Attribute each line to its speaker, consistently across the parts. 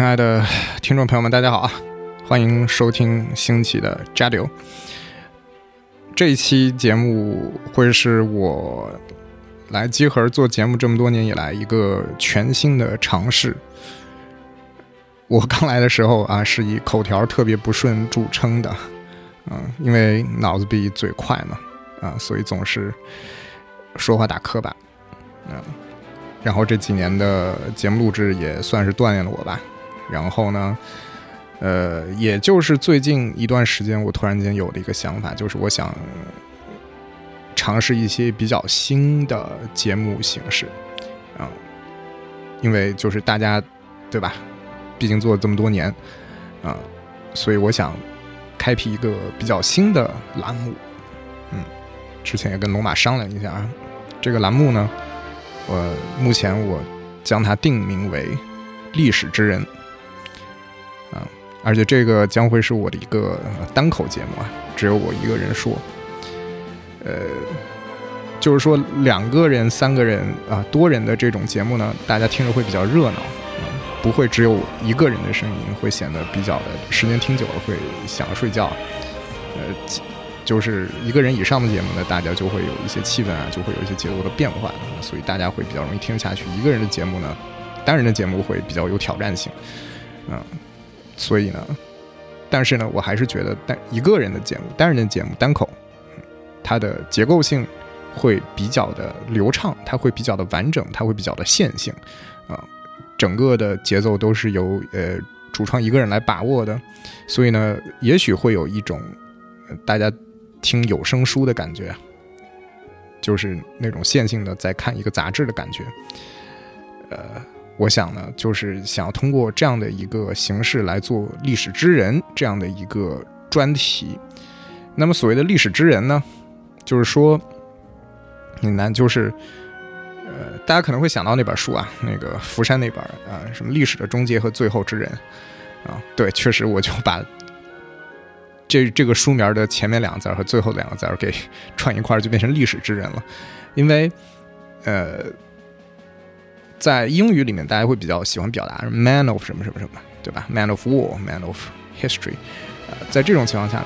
Speaker 1: 亲爱的听众朋友们，大家好啊！欢迎收听兴起的加流。这一期节目会是我来集合做节目这么多年以来一个全新的尝试。我刚来的时候啊，是以口条特别不顺著称的，嗯，因为脑子比嘴快嘛，啊，所以总是说话打磕巴，嗯。然后这几年的节目录制也算是锻炼了我吧。然后呢，呃，也就是最近一段时间，我突然间有了一个想法，就是我想尝试一些比较新的节目形式，啊，因为就是大家对吧？毕竟做了这么多年，啊，所以我想开辟一个比较新的栏目。嗯，之前也跟龙马商量一下，这个栏目呢。我目前我将它定名为“历史之人”，而且这个将会是我的一个单口节目啊，只有我一个人说，呃，就是说两个人、三个人啊，多人的这种节目呢，大家听着会比较热闹，不会只有一个人的声音，会显得比较的时间听久了会想睡觉，呃。就是一个人以上的节目呢，大家就会有一些气氛啊，就会有一些节奏的变化，所以大家会比较容易听下去。一个人的节目呢，单人的节目会比较有挑战性，嗯，所以呢，但是呢，我还是觉得单一个人的节目，单人的节目单口，它的结构性会比较的流畅，它会比较的完整，它会比较的线性，啊，整个的节奏都是由呃主创一个人来把握的，所以呢，也许会有一种大家。听有声书的感觉，就是那种线性的在看一个杂志的感觉。呃，我想呢，就是想要通过这样的一个形式来做历史之人这样的一个专题。那么所谓的历史之人呢，就是说，那就是呃，大家可能会想到那本书啊，那个福山那本啊，什么历史的终结和最后之人啊，对，确实我就把。这这个书名的前面两个字和最后两个字给 串一块就变成历史之人了，因为，呃，在英语里面，大家会比较喜欢表达 “man of 什么什么什么”，对吧？“man of war”，“man of history”。呃，在这种情况下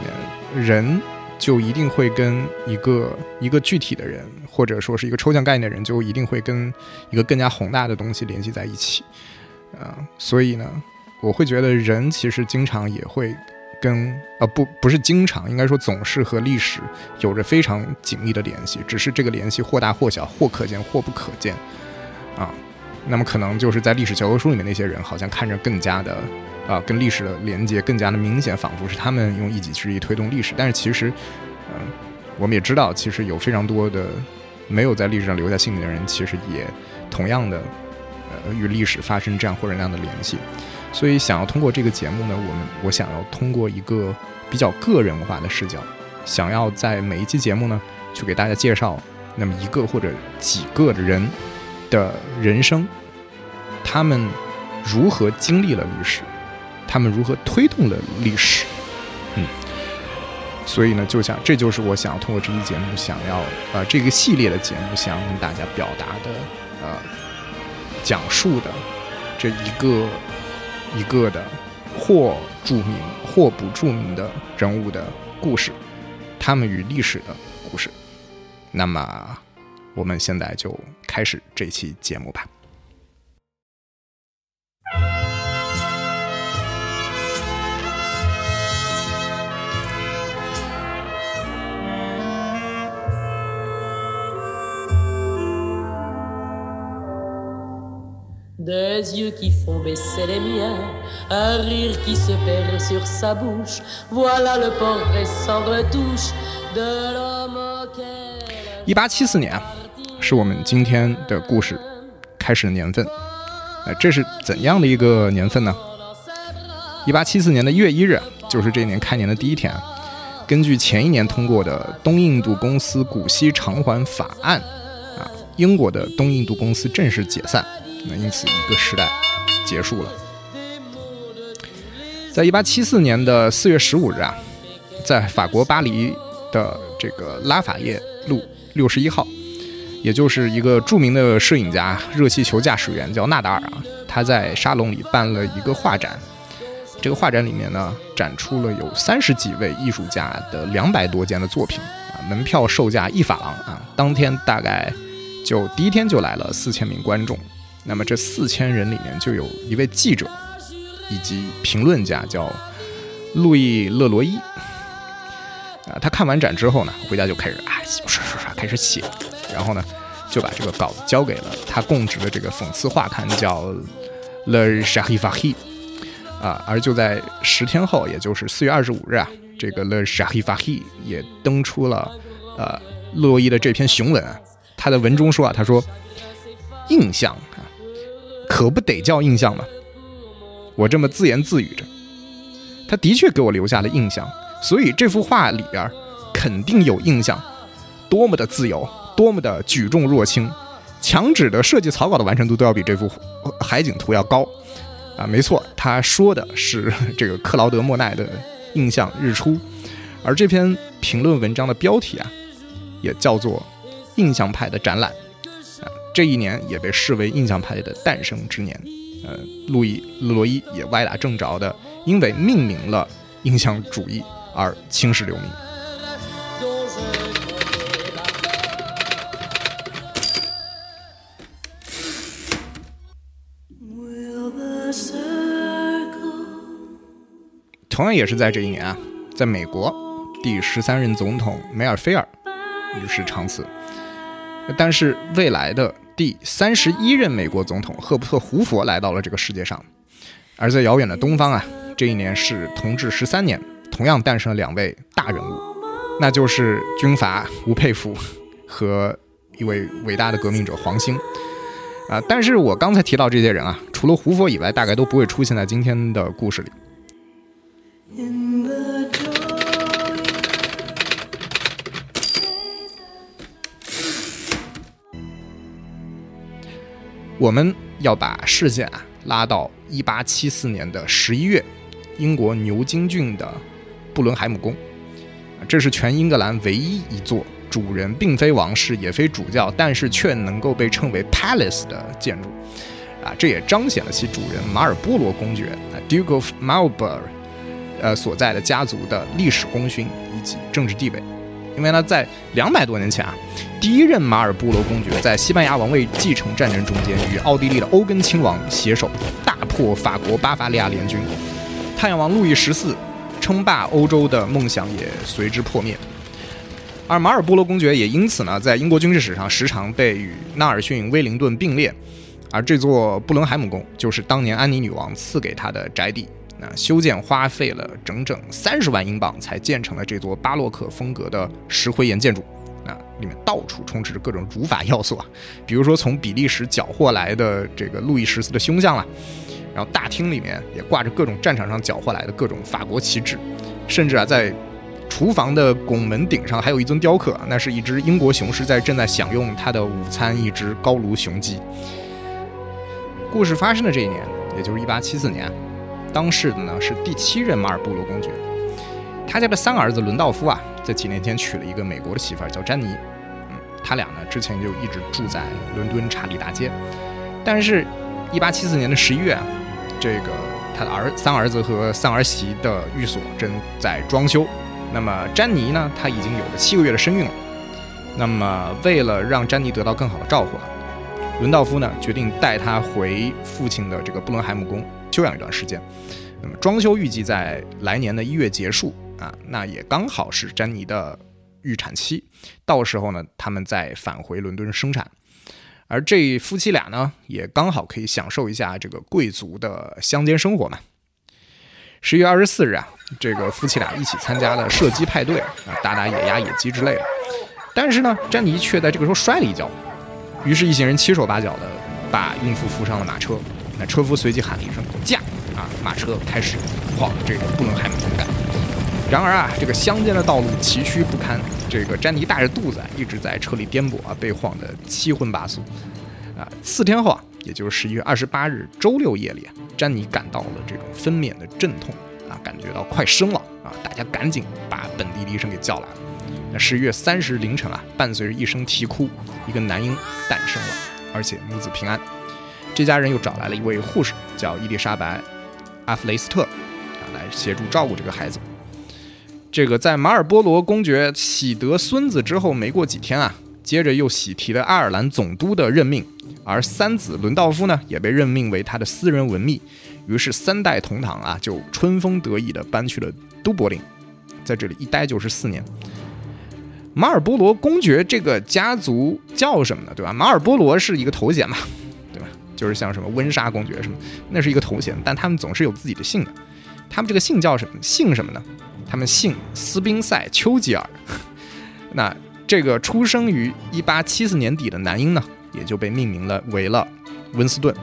Speaker 1: 面，人就一定会跟一个一个具体的人，或者说是一个抽象概念的人，就一定会跟一个更加宏大的东西联系在一起。啊，所以呢，我会觉得人其实经常也会。跟呃不不是经常，应该说总是和历史有着非常紧密的联系，只是这个联系或大或小，或可见或不可见，啊，那么可能就是在历史教科书里面那些人，好像看着更加的啊，跟历史的连接更加的明显，仿佛是他们用一己之力推动历史，但是其实，嗯，我们也知道，其实有非常多的没有在历史上留下姓名的人，其实也同样的呃与历史发生这样或者那样的联系。所以，想要通过这个节目呢，我们我想要通过一个比较个人化的视角，想要在每一期节目呢，去给大家介绍那么一个或者几个的人的人生，他们如何经历了历史，他们如何推动了历史，嗯，所以呢，就想这就是我想要通过这期节目，想要呃这个系列的节目，想要跟大家表达的呃讲述的这一个。一个的或著名或不著名的人物的故事，他们与历史的故事。那么，我们现在就开始这期节目吧。一八七四年是我们今天的故事开始的年份。呃，这是怎样的一个年份呢？一八七四年的一月一日，就是这一年开年的第一天。根据前一年通过的东印度公司股息偿还法案，啊，英国的东印度公司正式解散。那因此，一个时代结束了。在一八七四年的四月十五日啊，在法国巴黎的这个拉法叶路六十一号，也就是一个著名的摄影家、热气球驾驶员叫纳达尔啊，他在沙龙里办了一个画展。这个画展里面呢，展出了有三十几位艺术家的两百多件的作品啊，门票售价一法郎啊。当天大概就第一天就来了四千名观众。那么这四千人里面就有一位记者，以及评论家叫路易勒罗伊。啊，他看完展之后呢，回家就开始啊，刷刷刷开始写，然后呢，就把这个稿子交给了他供职的这个讽刺画刊，叫 Le s h a h i f a h i 啊，而就在十天后，也就是四月二十五日啊，这个 Le s h a h i f a h i 也登出了呃勒罗伊的这篇雄文。他的文中说啊，他说印象啊。可不得叫印象吗？我这么自言自语着，他的确给我留下了印象，所以这幅画里边肯定有印象。多么的自由，多么的举重若轻，墙纸的设计草稿的完成度都要比这幅海景图要高啊！没错，他说的是这个克劳德·莫奈的印象日出，而这篇评论文章的标题啊，也叫做《印象派的展览》。啊这一年也被视为印象派的诞生之年，呃，路易·路罗伊也歪打正着的，因为命名了印象主义而青史留名。同样也是在这一年啊，在美国，第十三任总统梅尔菲尔与世长辞，但是未来的。第三十一任美国总统赫伯特·胡佛来到了这个世界上，而在遥远的东方啊，这一年是同治十三年，同样诞生了两位大人物，那就是军阀吴佩孚和一位伟大的革命者黄兴啊。但是我刚才提到这些人啊，除了胡佛以外，大概都不会出现在今天的故事里。我们要把视线啊拉到一八七四年的十一月，英国牛津郡的布伦海姆宫，这是全英格兰唯一一座主人并非王室也非主教，但是却能够被称为 palace 的建筑，啊，这也彰显了其主人马尔波罗公爵。Duke of Marlborough，呃所在的家族的历史功勋以及政治地位。因为呢，在两百多年前啊，第一任马尔波罗公爵在西班牙王位继承战争中间，与奥地利的欧根亲王携手大破法国巴伐利亚联军，太阳王路易十四称霸欧洲的梦想也随之破灭。而马尔波罗公爵也因此呢，在英国军事史上时常被与纳尔逊、威灵顿并列。而这座布伦海姆宫就是当年安妮女王赐给他的宅邸。修建花费了整整三十万英镑才建成了这座巴洛克风格的石灰岩建筑，啊，里面到处充斥着各种儒法要素啊，比如说从比利时缴获来的这个路易十四的胸像了，然后大厅里面也挂着各种战场上缴获来的各种法国旗帜，甚至啊，在厨房的拱门顶上还有一尊雕刻，那是一只英国雄狮在正在享用它的午餐，一只高卢雄鸡。故事发生的这一年，也就是一八七四年。当时的呢是第七任马尔布罗公爵，他家的三儿子伦道夫啊，在几年前娶了一个美国的媳妇儿叫詹妮，嗯，他俩呢之前就一直住在伦敦查理大街，但是1874年的十一月啊，这个他的儿三儿子和三儿媳的寓所正在装修，那么詹妮呢，她已经有了七个月的身孕了。那么为了让詹妮得到更好的照顾啊，伦道夫呢决定带她回父亲的这个布伦海姆宫休养一段时间。那么装修预计在来年的一月结束啊，那也刚好是詹妮的预产期，到时候呢，他们再返回伦敦生产。而这夫妻俩呢，也刚好可以享受一下这个贵族的乡间生活嘛。十月二十四日啊，这个夫妻俩一起参加了射击派对啊，打打野鸭、野鸡之类的。但是呢，詹妮却在这个时候摔了一跤，于是，一行人七手八脚的把孕妇扶上了马车。那车夫随即喊了一声“驾”，啊，马车开始晃这个布伦海姆赶。然而啊，这个乡间的道路崎岖不堪，这个詹妮大着肚子一直在车里颠簸啊，被晃得七荤八素。啊，四天后啊，也就是十一月二十八日周六夜里啊，詹妮感到了这种分娩的阵痛啊，感觉到快生了啊，大家赶紧把本地的医生给叫来了。那十一月三十日凌晨啊，伴随着一声啼哭，一个男婴诞生了，而且母子平安。这家人又找来了一位护士，叫伊丽莎白·阿弗雷斯特啊，来协助照顾这个孩子。这个在马尔波罗公爵喜得孙子之后没过几天啊，接着又喜提了爱尔兰总督的任命，而三子伦道夫呢也被任命为他的私人文秘，于是三代同堂啊就春风得意地搬去了都柏林，在这里一待就是四年。马尔波罗公爵这个家族叫什么呢？对吧？马尔波罗是一个头衔嘛，就是像什么温莎公爵什么，那是一个头衔，但他们总是有自己的姓的。他们这个姓叫什么？姓什么呢？他们姓斯宾塞丘吉尔，那这个出生于一八七四年底的男婴呢，也就被命名了为了温斯顿，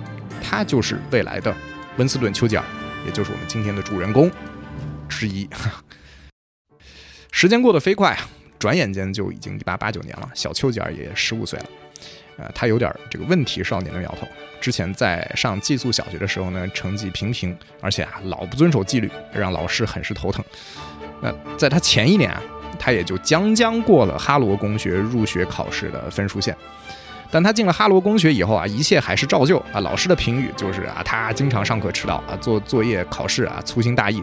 Speaker 1: 他就是未来的温斯顿丘吉尔，也就是我们今天的主人公之一。时间过得飞快啊，转眼间就已经一八八九年了，小丘吉尔也十五岁了，呃，他有点这个问题少年的苗头。之前在上寄宿小学的时候呢，成绩平平，而且啊老不遵守纪律，让老师很是头疼。那在他前一年啊，他也就将将过了哈罗公学入学考试的分数线。但他进了哈罗公学以后啊，一切还是照旧啊。老师的评语就是啊，他经常上课迟到啊，做作业考试啊粗心大意。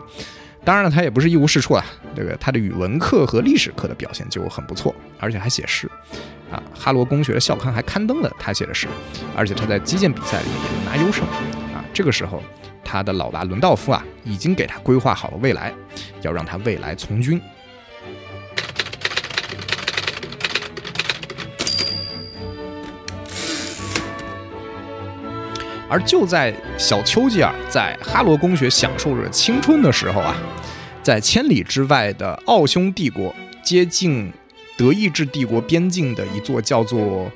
Speaker 1: 当然了，他也不是一无是处啊。这个他的语文课和历史课的表现就很不错，而且还写诗啊。哈罗公学的校刊还刊登了他写的诗，而且他在击剑比赛里面也能拿优胜啊。这个时候。他的老爸伦道夫啊，已经给他规划好了未来，要让他未来从军。而就在小丘吉尔在哈罗公学享受着青春的时候啊，在千里之外的奥匈帝国，接近德意志帝国边境的一座叫做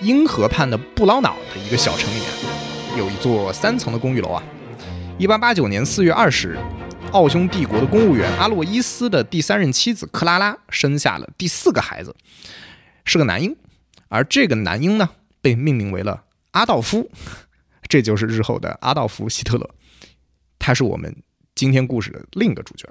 Speaker 1: 英河畔的布劳瑙的一个小城里面，有一座三层的公寓楼啊。一八八九年四月二十日，奥匈帝国的公务员阿洛伊斯的第三任妻子克拉拉生下了第四个孩子，是个男婴，而这个男婴呢，被命名为了阿道夫，这就是日后的阿道夫·希特勒，他是我们今天故事的另一个主角。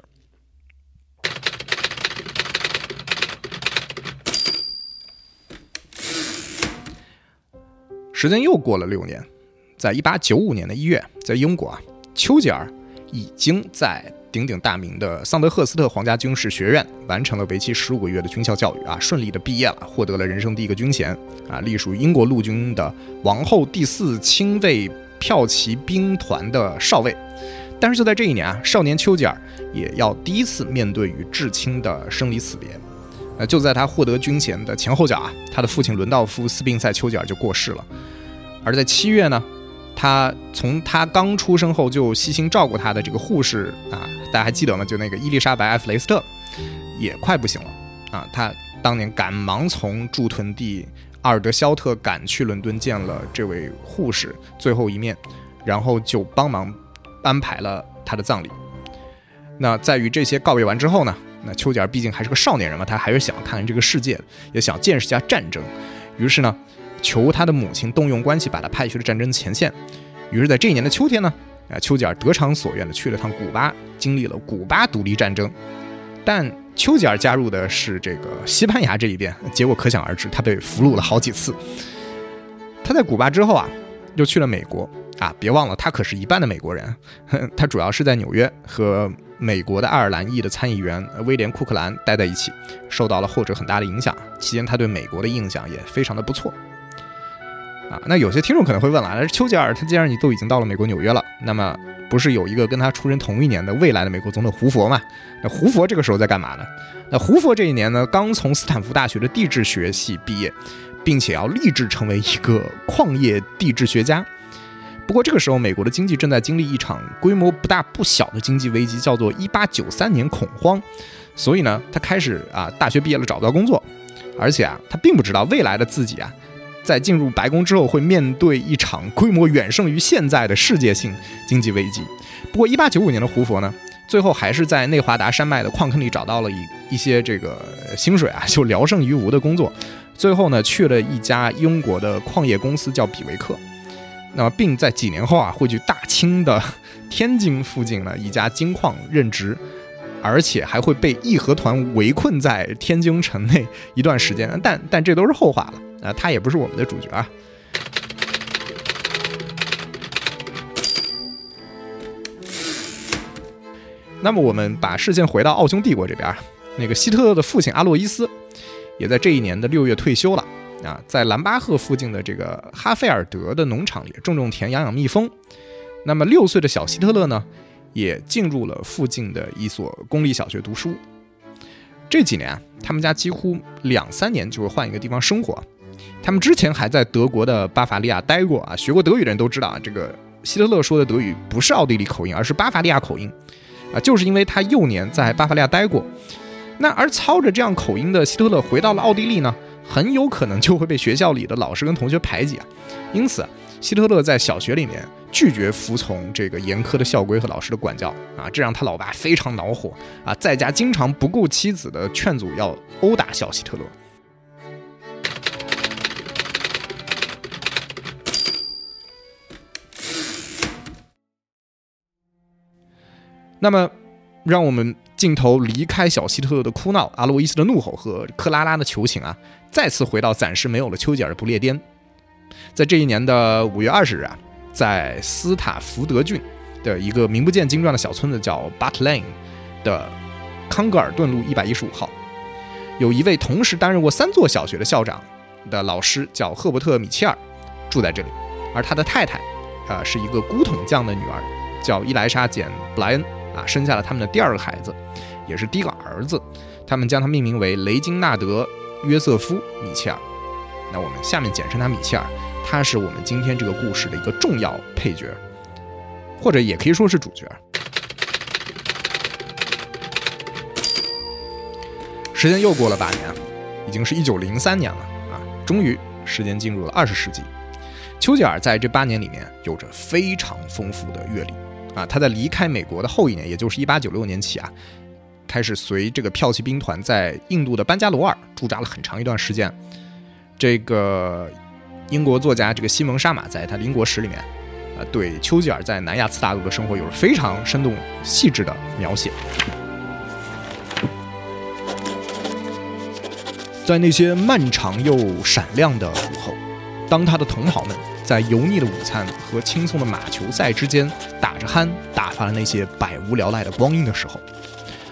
Speaker 1: 时间又过了六年，在一八九五年的一月，在英国啊。丘吉尔已经在鼎鼎大名的桑德赫斯特皇家军事学院完成了为期十五个月的军校教育啊，顺利的毕业了，获得了人生第一个军衔啊，隶属于英国陆军的王后第四亲卫骠骑兵团的少尉。但是就在这一年啊，少年丘吉尔也要第一次面对与至亲的生离死别。呃，就在他获得军衔的前后脚啊，他的父亲伦道夫·斯宾塞丘吉尔就过世了。而在七月呢？他从他刚出生后就悉心照顾他的这个护士啊，大家还记得吗？就那个伊丽莎白·埃弗雷斯特，也快不行了啊。他当年赶忙从驻屯地阿尔德肖特赶去伦敦见了这位护士最后一面，然后就帮忙安排了他的葬礼。那在与这些告别完之后呢，那丘吉尔毕竟还是个少年人嘛，他还是想看看这个世界，也想见识一下战争。于是呢。求他的母亲动用关系把他派去了战争前线，于是，在这一年的秋天呢，啊，丘吉尔得偿所愿的去了趟古巴，经历了古巴独立战争。但丘吉尔加入的是这个西班牙这一边，结果可想而知，他被俘虏了好几次。他在古巴之后啊，又去了美国啊，别忘了他可是一半的美国人，他主要是在纽约和美国的爱尔兰裔的参议员威廉·库克兰待在一起，受到了后者很大的影响。期间，他对美国的印象也非常的不错。啊，那有些听众可能会问了，那丘吉尔他既然你都已经到了美国纽约了，那么不是有一个跟他出生同一年的未来的美国总统胡佛嘛？那胡佛这个时候在干嘛呢？那胡佛这一年呢，刚从斯坦福大学的地质学系毕业，并且要立志成为一个矿业地质学家。不过这个时候，美国的经济正在经历一场规模不大不小的经济危机，叫做1893年恐慌。所以呢，他开始啊，大学毕业了找不到工作，而且啊，他并不知道未来的自己啊。在进入白宫之后，会面对一场规模远胜于现在的世界性经济危机。不过，一八九五年的胡佛呢，最后还是在内华达山脉的矿坑里找到了一一些这个薪水啊，就聊胜于无的工作。最后呢，去了一家英国的矿业公司，叫比维克。那么，并在几年后啊，会去大清的天津附近的一家金矿任职，而且还会被义和团围困在天津城内一段时间。但但这都是后话了。啊，他也不是我们的主角啊。那么，我们把视线回到奥匈帝国这边，那个希特勒的父亲阿洛伊斯，也在这一年的六月退休了啊，在兰巴赫附近的这个哈菲尔德的农场里种种田，养养蜜蜂。那么，六岁的小希特勒呢，也进入了附近的一所公立小学读书。这几年啊，他们家几乎两三年就会换一个地方生活。他们之前还在德国的巴伐利亚待过啊，学过德语的人都知道啊，这个希特勒说的德语不是奥地利口音，而是巴伐利亚口音啊，就是因为他幼年在巴伐利亚待过。那而操着这样口音的希特勒回到了奥地利呢，很有可能就会被学校里的老师跟同学排挤啊。因此，希特勒在小学里面拒绝服从这个严苛的校规和老师的管教啊，这让他老爸非常恼火啊，在家经常不顾妻子的劝阻要殴打小希特勒。那么，让我们镜头离开小希特勒的哭闹、阿洛伊斯的怒吼和克拉拉的求情啊，再次回到暂时没有了丘吉尔的不列颠。在这一年的五月二十日啊，在斯塔福德郡的一个名不见经传的小村子叫 Butt Lane 的康格尔顿路一百一十五号，有一位同时担任过三座小学的校长的老师叫赫伯特·米切尔住在这里，而他的太太啊是一个古桶匠的女儿，叫伊莱莎·简·布莱恩。啊，生下了他们的第二个孩子，也是第一个儿子，他们将他命名为雷金纳德·约瑟夫·米切尔。那我们下面简称他米切尔，他是我们今天这个故事的一个重要配角，或者也可以说是主角。时间又过了八年，已经是一九零三年了啊！终于，时间进入了二十世纪。丘吉尔在这八年里面有着非常丰富的阅历。啊，他在离开美国的后一年，也就是一八九六年起啊，开始随这个骠骑兵团在印度的班加罗尔驻扎了很长一段时间。这个英国作家这个西蒙沙马在他《邻国史》里面，啊，对丘吉尔在南亚次大陆的生活有着非常生动细致的描写。在那些漫长又闪亮的午后，当他的同好们。在油腻的午餐和轻松的马球赛之间打着鼾，打发了那些百无聊赖的光阴的时候，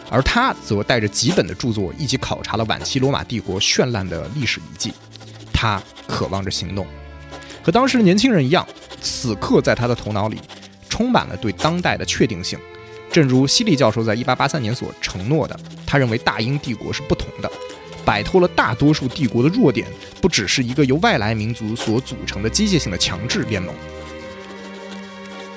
Speaker 1: 而他则带着几本的著作一起考察了晚期罗马帝国绚烂的历史遗迹。他渴望着行动，和当时的年轻人一样，此刻在他的头脑里充满了对当代的确定性。正如西利教授在1883年所承诺的，他认为大英帝国是不同的。摆脱了大多数帝国的弱点，不只是一个由外来民族所组成的机械性的强制联盟。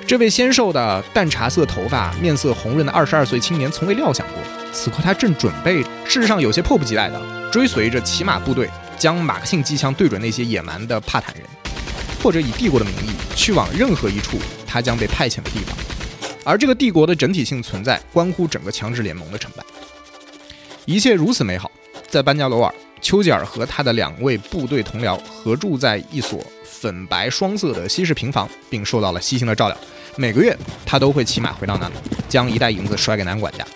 Speaker 1: 这位纤瘦的淡茶色头发、面色红润的二十二岁青年，从未料想过，此刻他正准备，事实上有些迫不及待地追随着骑马部队，将马克沁机枪对准那些野蛮的帕坦人，或者以帝国的名义去往任何一处他将被派遣的地方。而这个帝国的整体性存在，关乎整个强制联盟的成败。一切如此美好。在班加罗尔，丘吉尔和他的两位部队同僚合住在一所粉白双色的西式平房，并受到了悉心的照料。每个月，他都会骑马回到那里，将一袋银子甩给男管家。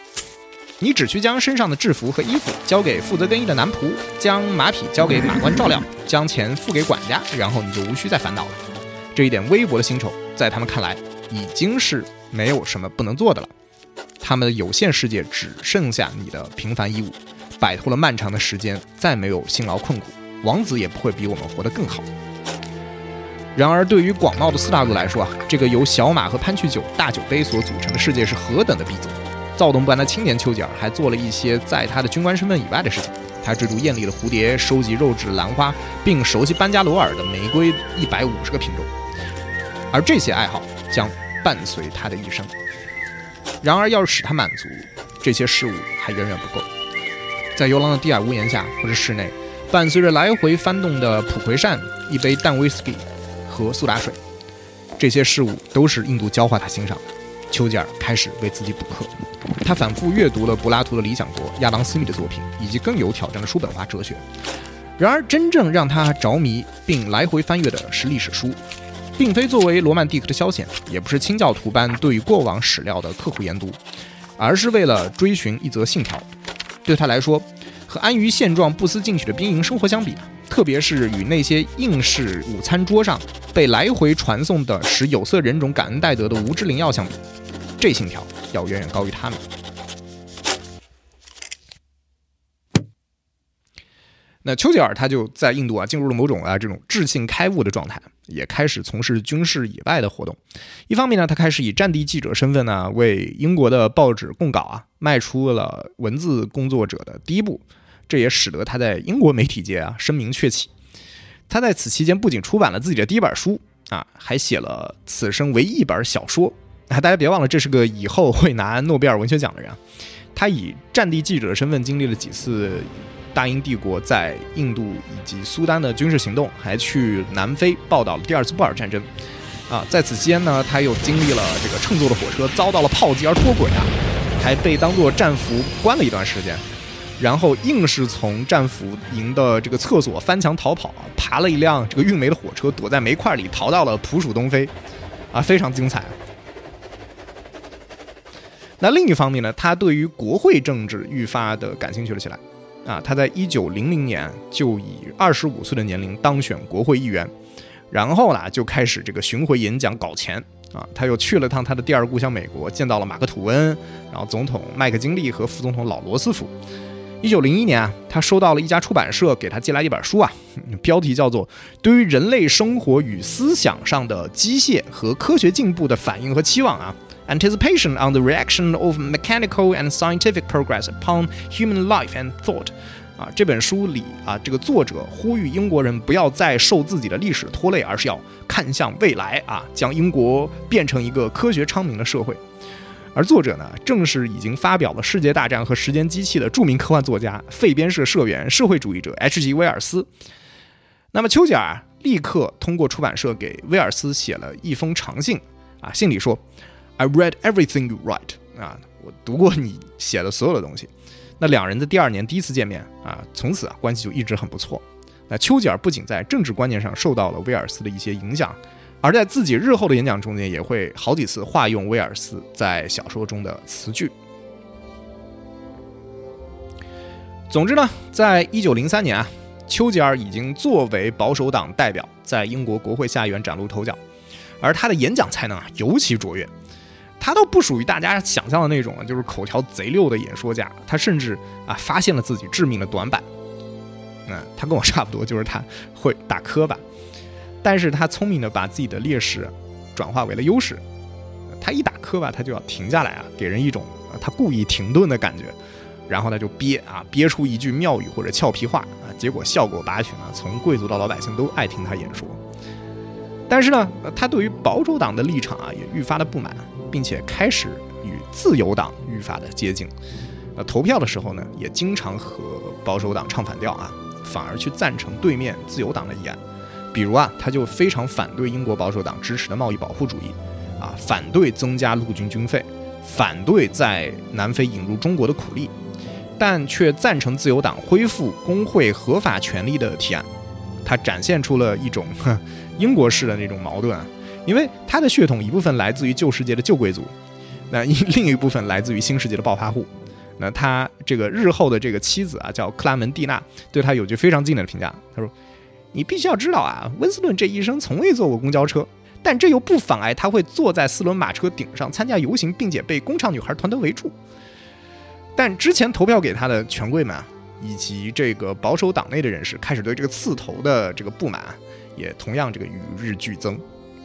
Speaker 1: 你只需将身上的制服和衣服交给负责更衣的男仆，将马匹交给马官照料，将钱付给管家，然后你就无需再烦恼了。这一点微薄的薪酬，在他们看来，已经是没有什么不能做的了。他们的有限世界只剩下你的平凡衣物，摆脱了漫长的时间，再没有辛劳困苦，王子也不会比我们活得更好。然而，对于广袤的四大陆来说啊，这个由小马和潘趣酒大酒杯所组成的世界是何等的逼仄！躁动不安的青年丘吉尔还做了一些在他的军官身份以外的事情。他追逐艳丽的蝴蝶，收集肉质兰花，并熟悉班加罗尔的玫瑰一百五十个品种。而这些爱好将伴随他的一生。然而，要是使他满足，这些事物还远远不够。在游廊的低矮屋檐下或者室内，伴随着来回翻动的普葵扇、一杯淡威士忌和苏打水，这些事物都是印度教化他欣赏的。丘吉尔开始为自己补课。他反复阅读了柏拉图的《理想国》、亚当·斯密的作品，以及更有挑战的叔本华哲学。然而，真正让他着迷并来回翻阅的是历史书，并非作为罗曼蒂克的消遣，也不是清教徒般对过往史料的刻苦研读，而是为了追寻一则信条。对他来说，和安于现状、不思进取的兵营生活相比，特别是与那些应试午餐桌上被来回传送的使有色人种感恩戴德的无知灵药相比，这信条要远远高于他们。那丘吉尔他就在印度啊进入了某种啊这种智性开悟的状态，也开始从事军事以外的活动。一方面呢，他开始以战地记者身份呢为英国的报纸供稿啊，迈出了文字工作者的第一步。这也使得他在英国媒体界啊声名鹊起。他在此期间不仅出版了自己的第一本书啊，还写了此生唯一一本小说啊。大家别忘了，这是个以后会拿诺贝尔文学奖的人。他以战地记者的身份经历了几次。大英帝国在印度以及苏丹的军事行动，还去南非报道了第二次布尔战争。啊，在此期间呢，他又经历了这个乘坐的火车遭到了炮击而脱轨啊，还被当作战俘关了一段时间，然后硬是从战俘营的这个厕所翻墙逃跑，爬了一辆这个运煤的火车，躲在煤块里逃到了普属东非，啊，非常精彩。那另一方面呢，他对于国会政治愈发的感兴趣了起来。啊，他在一九零零年就以二十五岁的年龄当选国会议员，然后呢就开始这个巡回演讲搞钱啊。他又去了趟他的第二故乡美国，见到了马克吐温，然后总统麦克金利和副总统老罗斯福。一九零一年啊，他收到了一家出版社给他寄来一本书啊，标题叫做《对于人类生活与思想上的机械和科学进步的反应和期望》啊。Anticipation on the reaction of mechanical and scientific progress upon human life and thought，啊，这本书里啊，这个作者呼吁英国人不要再受自己的历史拖累，而是要看向未来啊，将英国变成一个科学昌明的社会。而作者呢，正是已经发表了《世界大战》和《时间机器》的著名科幻作家、废编社社员、社会主义者 H.G. 威尔斯。那么丘吉尔立刻通过出版社给威尔斯写了一封长信啊，信里说。I read everything you write 啊，我读过你写的所有的东西。那两人的第二年第一次见面啊，从此啊关系就一直很不错。那丘吉尔不仅在政治观念上受到了威尔斯的一些影响，而在自己日后的演讲中间也会好几次化用威尔斯在小说中的词句。总之呢，在一九零三年啊，丘吉尔已经作为保守党代表在英国国会下议院崭露头角，而他的演讲才能啊尤其卓越。他都不属于大家想象的那种，就是口条贼溜的演说家。他甚至啊发现了自己致命的短板。嗯，他跟我差不多，就是他会打磕巴，但是他聪明的把自己的劣势转化为了优势。他一打磕巴，他就要停下来啊，给人一种他故意停顿的感觉，然后他就憋啊憋出一句妙语或者俏皮话啊，结果效果拔群啊，从贵族到老百姓都爱听他演说。但是呢，他对于保守党的立场啊也愈发的不满。并且开始与自由党愈发的接近，呃，投票的时候呢，也经常和保守党唱反调啊，反而去赞成对面自由党的议案。比如啊，他就非常反对英国保守党支持的贸易保护主义，啊，反对增加陆军军费，反对在南非引入中国的苦力，但却赞成自由党恢复工会合法权利的提案。他展现出了一种 英国式的那种矛盾啊。因为他的血统一部分来自于旧世界的旧贵族，那 另一部分来自于新世界的暴发户。那他这个日后的这个妻子啊，叫克拉门蒂娜，对他有句非常经典的评价。他说：“你必须要知道啊，温斯顿这一生从未坐过公交车，但这又不妨碍他会坐在四轮马车顶上参加游行，并且被工厂女孩团团围住。但之前投票给他的权贵们啊，以及这个保守党内的人士开始对这个刺头的这个不满，也同样这个与日俱增。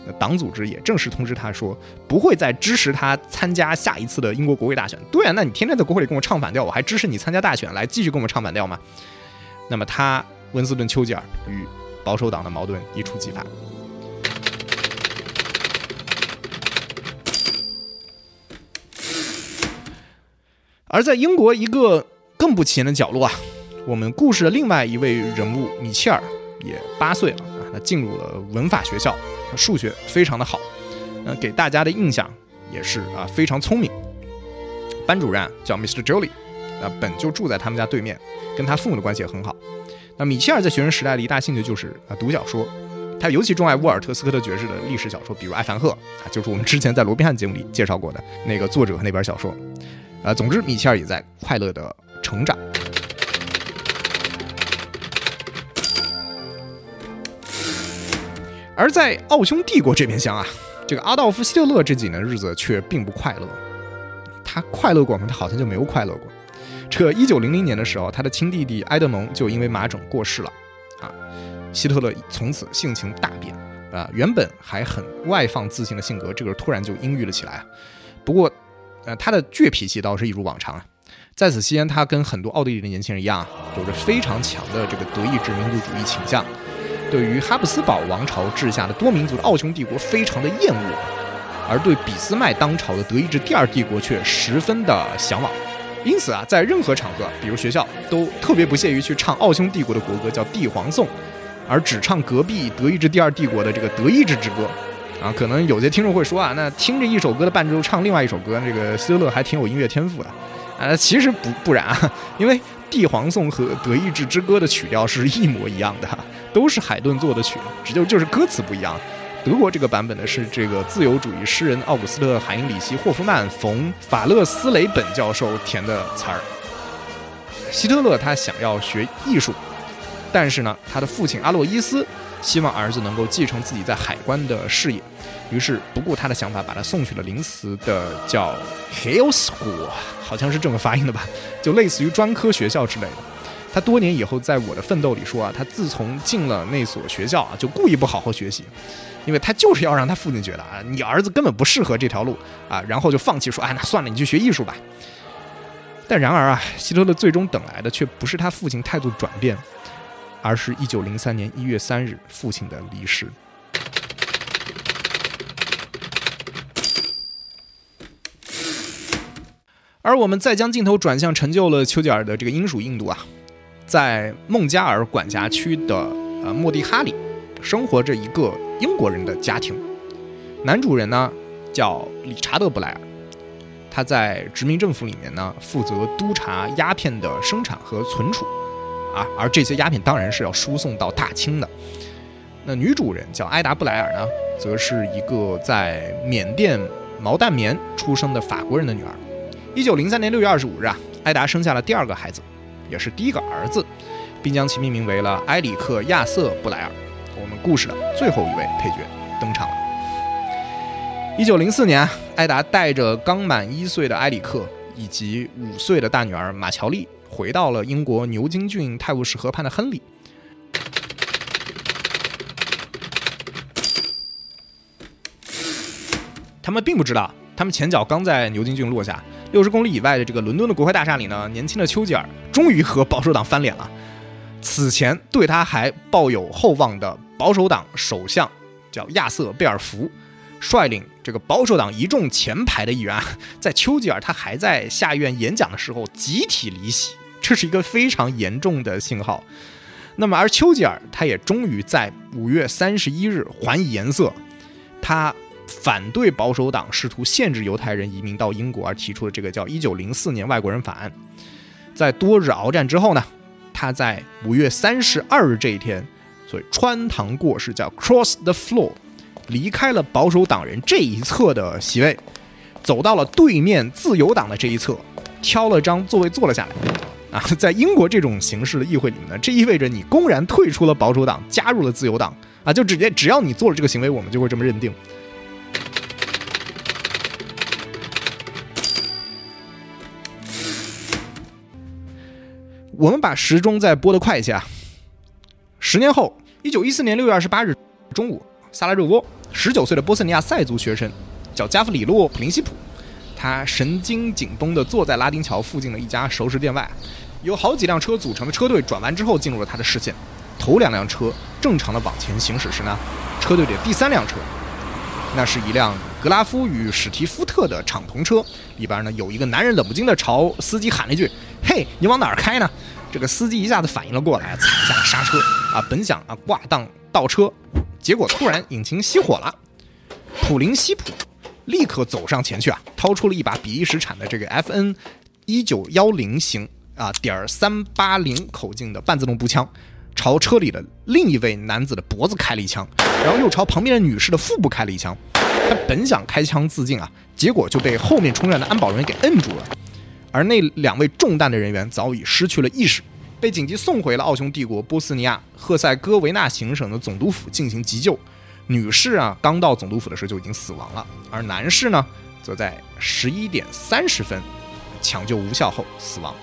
Speaker 1: 那党组织也正式通知他说，不会再支持他参加下一次的英国国会大选。对啊，那你天天在国会里跟我唱反调，我还支持你参加大选来继续跟我们唱反调吗？那么他温斯顿·丘吉尔与保守党的矛盾一触即发。而在英国一个更不起眼的角落啊，我们故事的另外一位人物米切尔也八岁了啊，他进入了文法学校，数学非常的好，呃，给大家的印象也是啊非常聪明。班主任叫 Mr. Jolie，啊，本就住在他们家对面，跟他父母的关系也很好。那米切尔在学生时代的一大兴趣就是啊读小说，他尤其钟爱沃尔特斯科特爵士的历史小说，比如《艾凡赫》啊，就是我们之前在罗宾汉节目里介绍过的那个作者和那本小说。啊，总之，米切尔也在快乐的成长。而在奥匈帝国这边厢啊，这个阿道夫·希特勒这几年日子却并不快乐。他快乐过吗？他好像就没有快乐过。这一九零零年的时候，他的亲弟弟埃德蒙就因为麻疹过世了。啊，希特勒从此性情大变。啊，原本还很外放自信的性格，这个突然就阴郁了起来。不过，呃，他的倔脾气倒是一如往常啊。在此期间，他跟很多奥地利的年轻人一样，有着非常强的这个德意志民族主义倾向，对于哈布斯堡王朝治下的多民族的奥匈帝国非常的厌恶，而对俾斯麦当朝的德意志第二帝国却十分的向往。因此啊，在任何场合，比如学校，都特别不屑于去唱奥匈帝国的国歌，叫帝皇颂，而只唱隔壁德意志第二帝国的这个德意志之歌。啊，可能有些听众会说啊，那听着一首歌的伴奏唱另外一首歌，这个希特勒还挺有音乐天赋的。啊，其实不不然啊，因为帝皇颂和德意志之歌的曲调是一模一样的，都是海顿做的曲，只就就是歌词不一样。德国这个版本呢是这个自由主义诗人奥古斯特·海因里希·霍夫曼冯·法勒斯雷本教授填的词儿。希特勒他想要学艺术，但是呢，他的父亲阿洛伊斯希望儿子能够继承自己在海关的事业。于是不顾他的想法，把他送去了临时的叫 Hill School，好像是这么发音的吧，就类似于专科学校之类的。他多年以后在我的奋斗里说啊，他自从进了那所学校啊，就故意不好好学习，因为他就是要让他父亲觉得啊，你儿子根本不适合这条路啊，然后就放弃说，哎，那算了，你去学艺术吧。但然而啊，希特勒最终等来的却不是他父亲态度转变，而是一九零三年一月三日父亲的离世。而我们再将镜头转向成就了丘吉尔的这个英属印度啊，在孟加尔管辖区的呃莫蒂哈里，生活着一个英国人的家庭。男主人呢叫理查德·布莱尔，他在殖民政府里面呢负责督察鸦片的生产和存储，啊，而这些鸦片当然是要输送到大清的。那女主人叫埃达·布莱尔呢，则是一个在缅甸毛淡棉出生的法国人的女儿。一九零三年六月二十五日啊，埃达生下了第二个孩子，也是第一个儿子，并将其命名为了埃里克·亚瑟·布莱尔。我们故事的最后一位配角登场了。一九零四年，埃达带着刚满一岁的埃里克以及五岁的大女儿马乔丽，回到了英国牛津郡泰晤士河畔的亨利。他们并不知道，他们前脚刚在牛津郡落下。六十公里以外的这个伦敦的国会大厦里呢，年轻的丘吉尔终于和保守党翻脸了。此前对他还抱有厚望的保守党首相叫亚瑟·贝尔福，率领这个保守党一众前排的议员，在丘吉尔他还在下议院演讲的时候集体离席，这是一个非常严重的信号。那么而丘吉尔他也终于在五月三十一日还以颜色，他。反对保守党试图限制犹太人移民到英国而提出的这个叫《一九零四年外国人法案》，在多日鏖战之后呢，他在五月三十二日这一天，所以穿堂过市，叫 cross the floor，离开了保守党人这一侧的席位，走到了对面自由党的这一侧，挑了张座位坐了下来。啊，在英国这种形式的议会里面呢，这意味着你公然退出了保守党，加入了自由党啊，就直接只要你做了这个行为，我们就会这么认定。我们把时钟再拨得快一些啊，十年后，一九一四年六月二十八日中午，萨拉热窝，十九岁的波斯尼亚塞族学生叫加夫里洛·普林西普，他神经紧绷地坐在拉丁桥附近的一家熟食店外，有好几辆车组成的车队转弯之后进入了他的视线。头两辆车正常的往前行驶时呢，车队的第三辆车，那是一辆格拉夫与史提夫特的敞篷车，里边呢有一个男人冷不丁地朝司机喊了一句：“嘿，你往哪儿开呢？”这个司机一下子反应了过来，踩下了刹车啊，本想啊挂档倒车，结果突然引擎熄火了。普林西普立刻走上前去啊，掏出了一把比利时产的这个 FN 一九幺零型啊点三八零口径的半自动步枪，朝车里的另一位男子的脖子开了一枪，然后又朝旁边的女士的腹部开了一枪。他本想开枪自尽啊，结果就被后面冲上的安保人员给摁住了。而那两位中弹的人员早已失去了意识，被紧急送回了奥匈帝国波斯尼亚赫塞哥维纳行省的总督府进行急救。女士啊，刚到总督府的时候就已经死亡了，而男士呢，则在十一点三十分抢救无效后死亡。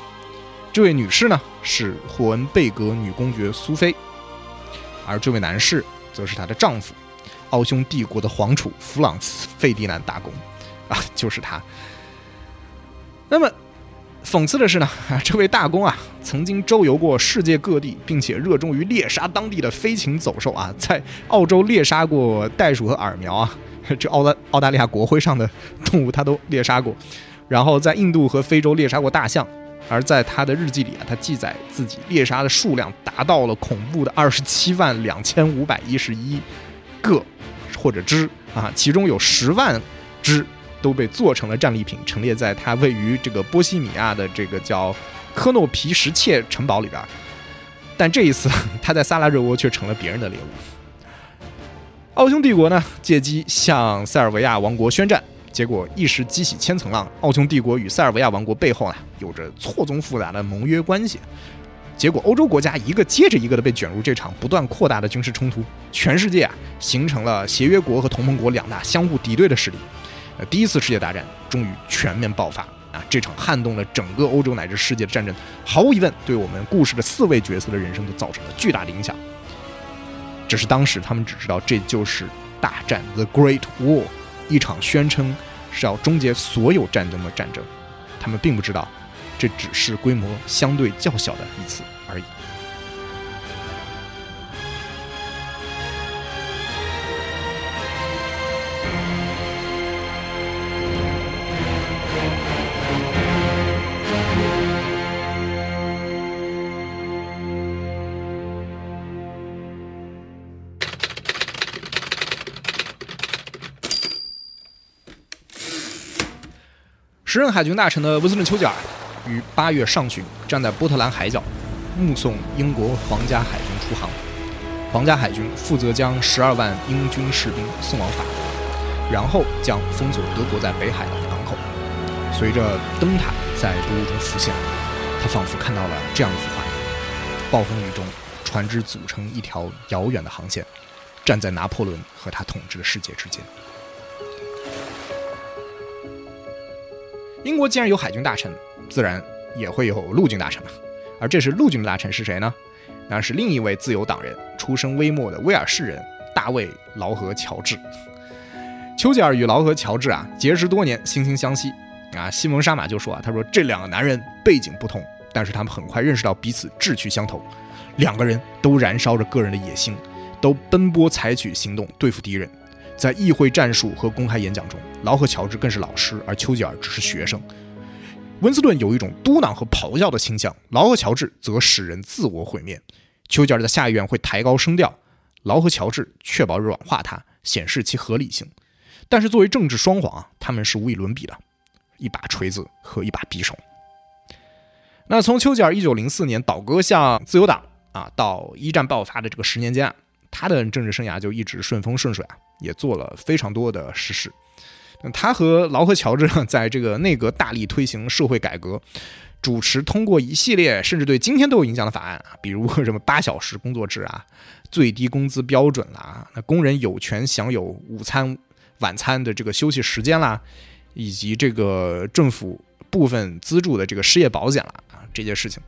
Speaker 1: 这位女士呢，是霍恩贝格女公爵苏菲，而这位男士则是她的丈夫，奥匈帝国的皇储弗朗茨费迪南大公，啊，就是他。那么。讽刺的是呢，这位大公啊，曾经周游过世界各地，并且热衷于猎杀当地的飞禽走兽啊，在澳洲猎杀过袋鼠和耳苗啊，这澳大澳大利亚国徽上的动物他都猎杀过，然后在印度和非洲猎杀过大象，而在他的日记里啊，他记载自己猎杀的数量达到了恐怖的二十七万两千五百一十一个或者只啊，其中有十万只。都被做成了战利品，陈列在他位于这个波西米亚的这个叫科诺皮什切城堡里边。但这一次，他在萨拉热窝却成了别人的猎物。奥匈帝国呢，借机向塞尔维亚王国宣战，结果一时激起千层浪。奥匈帝国与塞尔维亚王国背后呢，有着错综复杂的盟约关系。结果，欧洲国家一个接着一个的被卷入这场不断扩大的军事冲突，全世界啊，形成了协约国和同盟国两大相互敌对的势力。呃，第一次世界大战终于全面爆发啊！这场撼动了整个欧洲乃至世界的战争，毫无疑问对我们故事的四位角色的人生都造成了巨大的影响。只是当时他们只知道这就是大战 The Great War，一场宣称是要终结所有战争的战争。他们并不知道，这只是规模相对较小的一次时任海军大臣的温斯顿·丘吉尔于八月上旬站在波特兰海角，目送英国皇家海军出航。皇家海军负责将十二万英军士兵送往法国，然后将封锁德国在北海的港口。随着灯塔在薄雾中浮现，他仿佛看到了这样一幅画面：暴风雨中，船只组成一条遥远的航线，站在拿破仑和他统治的世界之间。英国既然有海军大臣，自然也会有陆军大臣嘛。而这是陆军的大臣是谁呢？那是另一位自由党人，出身微末的威尔士人大卫劳合乔治。丘吉尔与劳合乔治啊结识多年，惺惺相惜啊。西蒙沙马就说啊，他说这两个男人背景不同，但是他们很快认识到彼此志趣相投，两个人都燃烧着个人的野心，都奔波采取行动对付敌人。在议会战术和公开演讲中，劳和乔治更是老师，而丘吉尔只是学生。温斯顿有一种嘟囔和咆哮的倾向，劳和乔治则使人自我毁灭。丘吉尔在下议院会抬高声调，劳和乔治确保软化他，显示其合理性。但是作为政治双簧啊，他们是无与伦比的，一把锤子和一把匕首。那从丘吉尔1904年倒戈向自由党啊，到一战爆发的这个十年间啊，他的政治生涯就一直顺风顺水啊。也做了非常多的实事。那他和劳合乔治在这个内阁大力推行社会改革，主持通过一系列甚至对今天都有影响的法案啊，比如什么八小时工作制啊、最低工资标准啦，那工人有权享有午餐、晚餐的这个休息时间啦，以及这个政府部分资助的这个失业保险啦啊这些事情。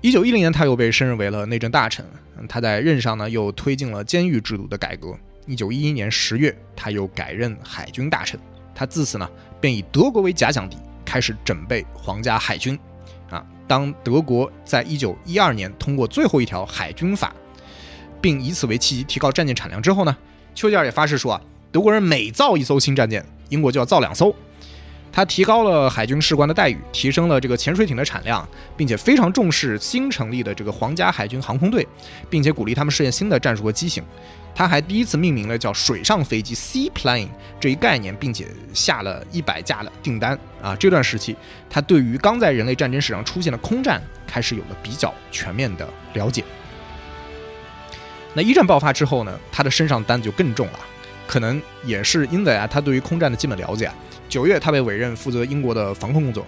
Speaker 1: 一九一零年，他又被升任为了内政大臣。他在任上呢，又推进了监狱制度的改革。一九一一年十月，他又改任海军大臣。他自此呢，便以德国为假想敌，开始整备皇家海军。啊，当德国在一九一二年通过最后一条海军法，并以此为契机提高战舰产量之后呢，丘吉尔也发誓说啊，德国人每造一艘新战舰，英国就要造两艘。他提高了海军士官的待遇，提升了这个潜水艇的产量，并且非常重视新成立的这个皇家海军航空队，并且鼓励他们试验新的战术和机型。他还第一次命名了叫水上飞机 （seaplane） 这一概念，并且下了一百架的订单。啊，这段时期，他对于刚在人类战争史上出现的空战开始有了比较全面的了解。那一战爆发之后呢，他的身上担子就更重了，可能也是因为啊，他对于空战的基本了解啊。九月，他被委任负责英国的防空工作。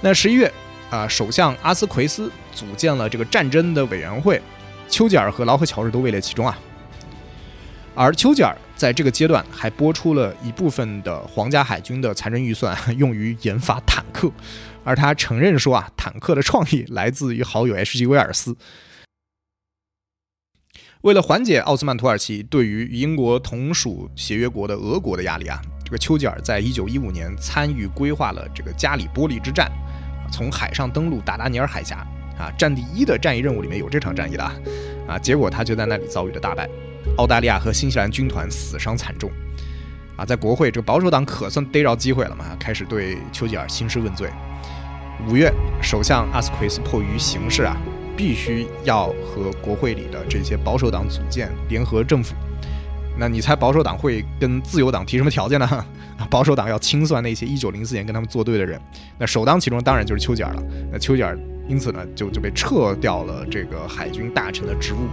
Speaker 1: 那十一月，啊，首相阿斯奎斯组建了这个战争的委员会，丘吉尔和劳合乔治都位列其中啊。而丘吉尔在这个阶段还拨出了一部分的皇家海军的财政预算 用于研发坦克，而他承认说啊，坦克的创意来自于好友 H.G. 威尔斯。为了缓解奥斯曼土耳其对于英国同属协约国的俄国的压力啊。这个丘吉尔在一九一五年参与规划了这个加里波利之战，从海上登陆达达尼尔海峡啊，战地一的战役任务里面有这场战役的啊，结果他就在那里遭遇了大败，澳大利亚和新西兰军团死伤惨重啊，在国会这个保守党可算逮着机会了嘛，开始对丘吉尔兴师问罪。五月，首相阿斯奎斯迫于形势啊，必须要和国会里的这些保守党组建联合政府。那你猜保守党会跟自由党提什么条件呢？保守党要清算那些一九零四年跟他们作对的人，那首当其冲当然就是丘吉尔了。那丘吉尔因此呢就就被撤掉了这个海军大臣的职务，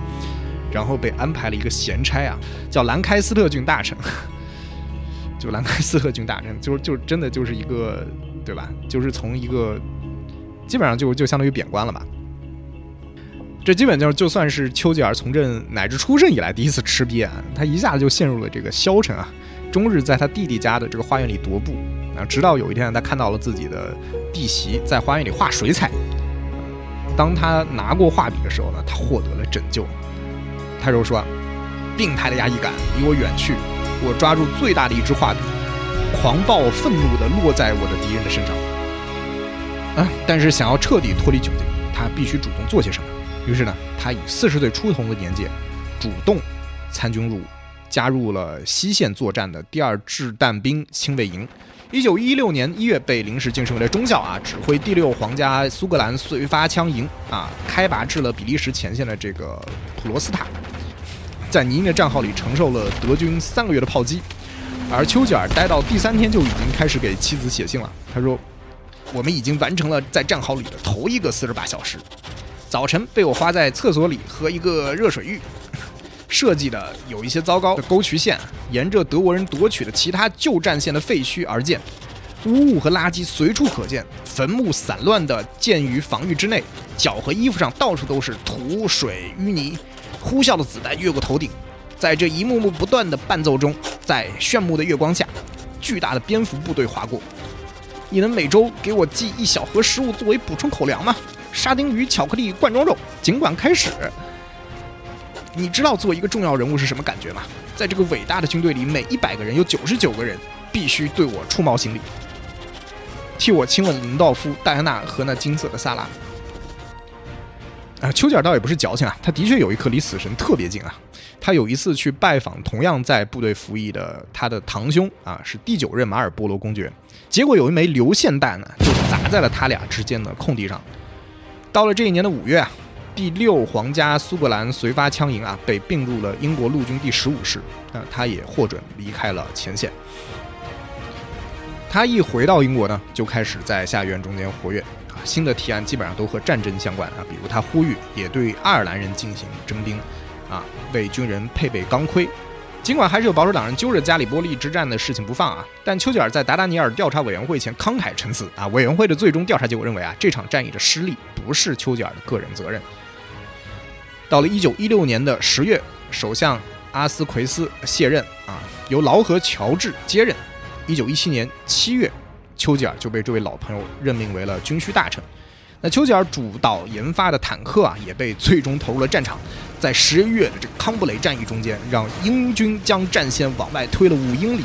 Speaker 1: 然后被安排了一个闲差啊，叫兰开斯特郡大臣。就兰开斯特郡大臣，就就真的就是一个对吧？就是从一个基本上就就相当于贬官了吧。这基本就是就算是丘吉尔从政乃至出政以来第一次吃瘪，他一下子就陷入了这个消沉啊，终日在他弟弟家的这个花园里踱步啊，直到有一天他看到了自己的弟媳在花园里画水彩，当他拿过画笔的时候呢，他获得了拯救，他就说：“病态的压抑感离我远去，我抓住最大的一支画笔，狂暴愤怒地落在我的敌人的身上。”啊，但是想要彻底脱离窘境，他必须主动做些什么。于是呢，他以四十岁出头的年纪，主动参军入伍，加入了西线作战的第二掷弹兵亲卫营。一九一六年一月，被临时晋升为了中校啊，指挥第六皇家苏格兰随发枪营啊，开拔至了比利时前线的这个普罗斯塔，在泥泞的战壕里承受了德军三个月的炮击。而丘吉尔待到第三天就已经开始给妻子写信了，他说：“我们已经完成了在战壕里的头一个四十八小时。”早晨被我花在厕所里和一个热水浴，设计的有一些糟糕的沟渠线，沿着德国人夺取的其他旧战线的废墟而建，污物和垃圾随处可见，坟墓散乱的建于防御之内，脚和衣服上到处都是土水淤泥，呼啸的子弹越过头顶，在这一幕幕不断的伴奏中，在炫目的月光下，巨大的蝙蝠部队划过。你能每周给我寄一小盒食物作为补充口粮吗？沙丁鱼、巧克力、罐装肉，尽管开始。你知道做一个重要人物是什么感觉吗？在这个伟大的军队里，每一百个人有九十九个人必须对我出毛行礼，替我亲吻林道夫、戴安娜和那金色的萨拉。啊，丘吉尔倒也不是矫情啊，他的确有一颗离死神特别近啊。他有一次去拜访同样在部队服役的他的堂兄啊，是第九任马尔波罗公爵，结果有一枚流线弹呢，就砸在了他俩之间的空地上。到了这一年的五月啊，第六皇家苏格兰随发枪营啊被并入了英国陆军第十五师，那，他也获准离开了前线。他一回到英国呢，就开始在下议院中间活跃啊，新的提案基本上都和战争相关啊，比如他呼吁也对爱尔兰人进行征兵，啊，为军人配备钢盔，尽管还是有保守党人揪着加里波利之战的事情不放啊，但丘吉尔在达达尼尔调查委员会前慷慨陈词啊，委员会的最终调查结果认为啊，这场战役的失利不是丘吉尔的个人责任。到了一九一六年的十月，首相阿斯奎斯卸任啊，由劳合乔治接任。一九一七年七月，丘吉尔就被这位老朋友任命为了军需大臣。那丘吉尔主导研发的坦克啊，也被最终投入了战场。在十月的这个康布雷战役中间，让英军将战线往外推了五英里，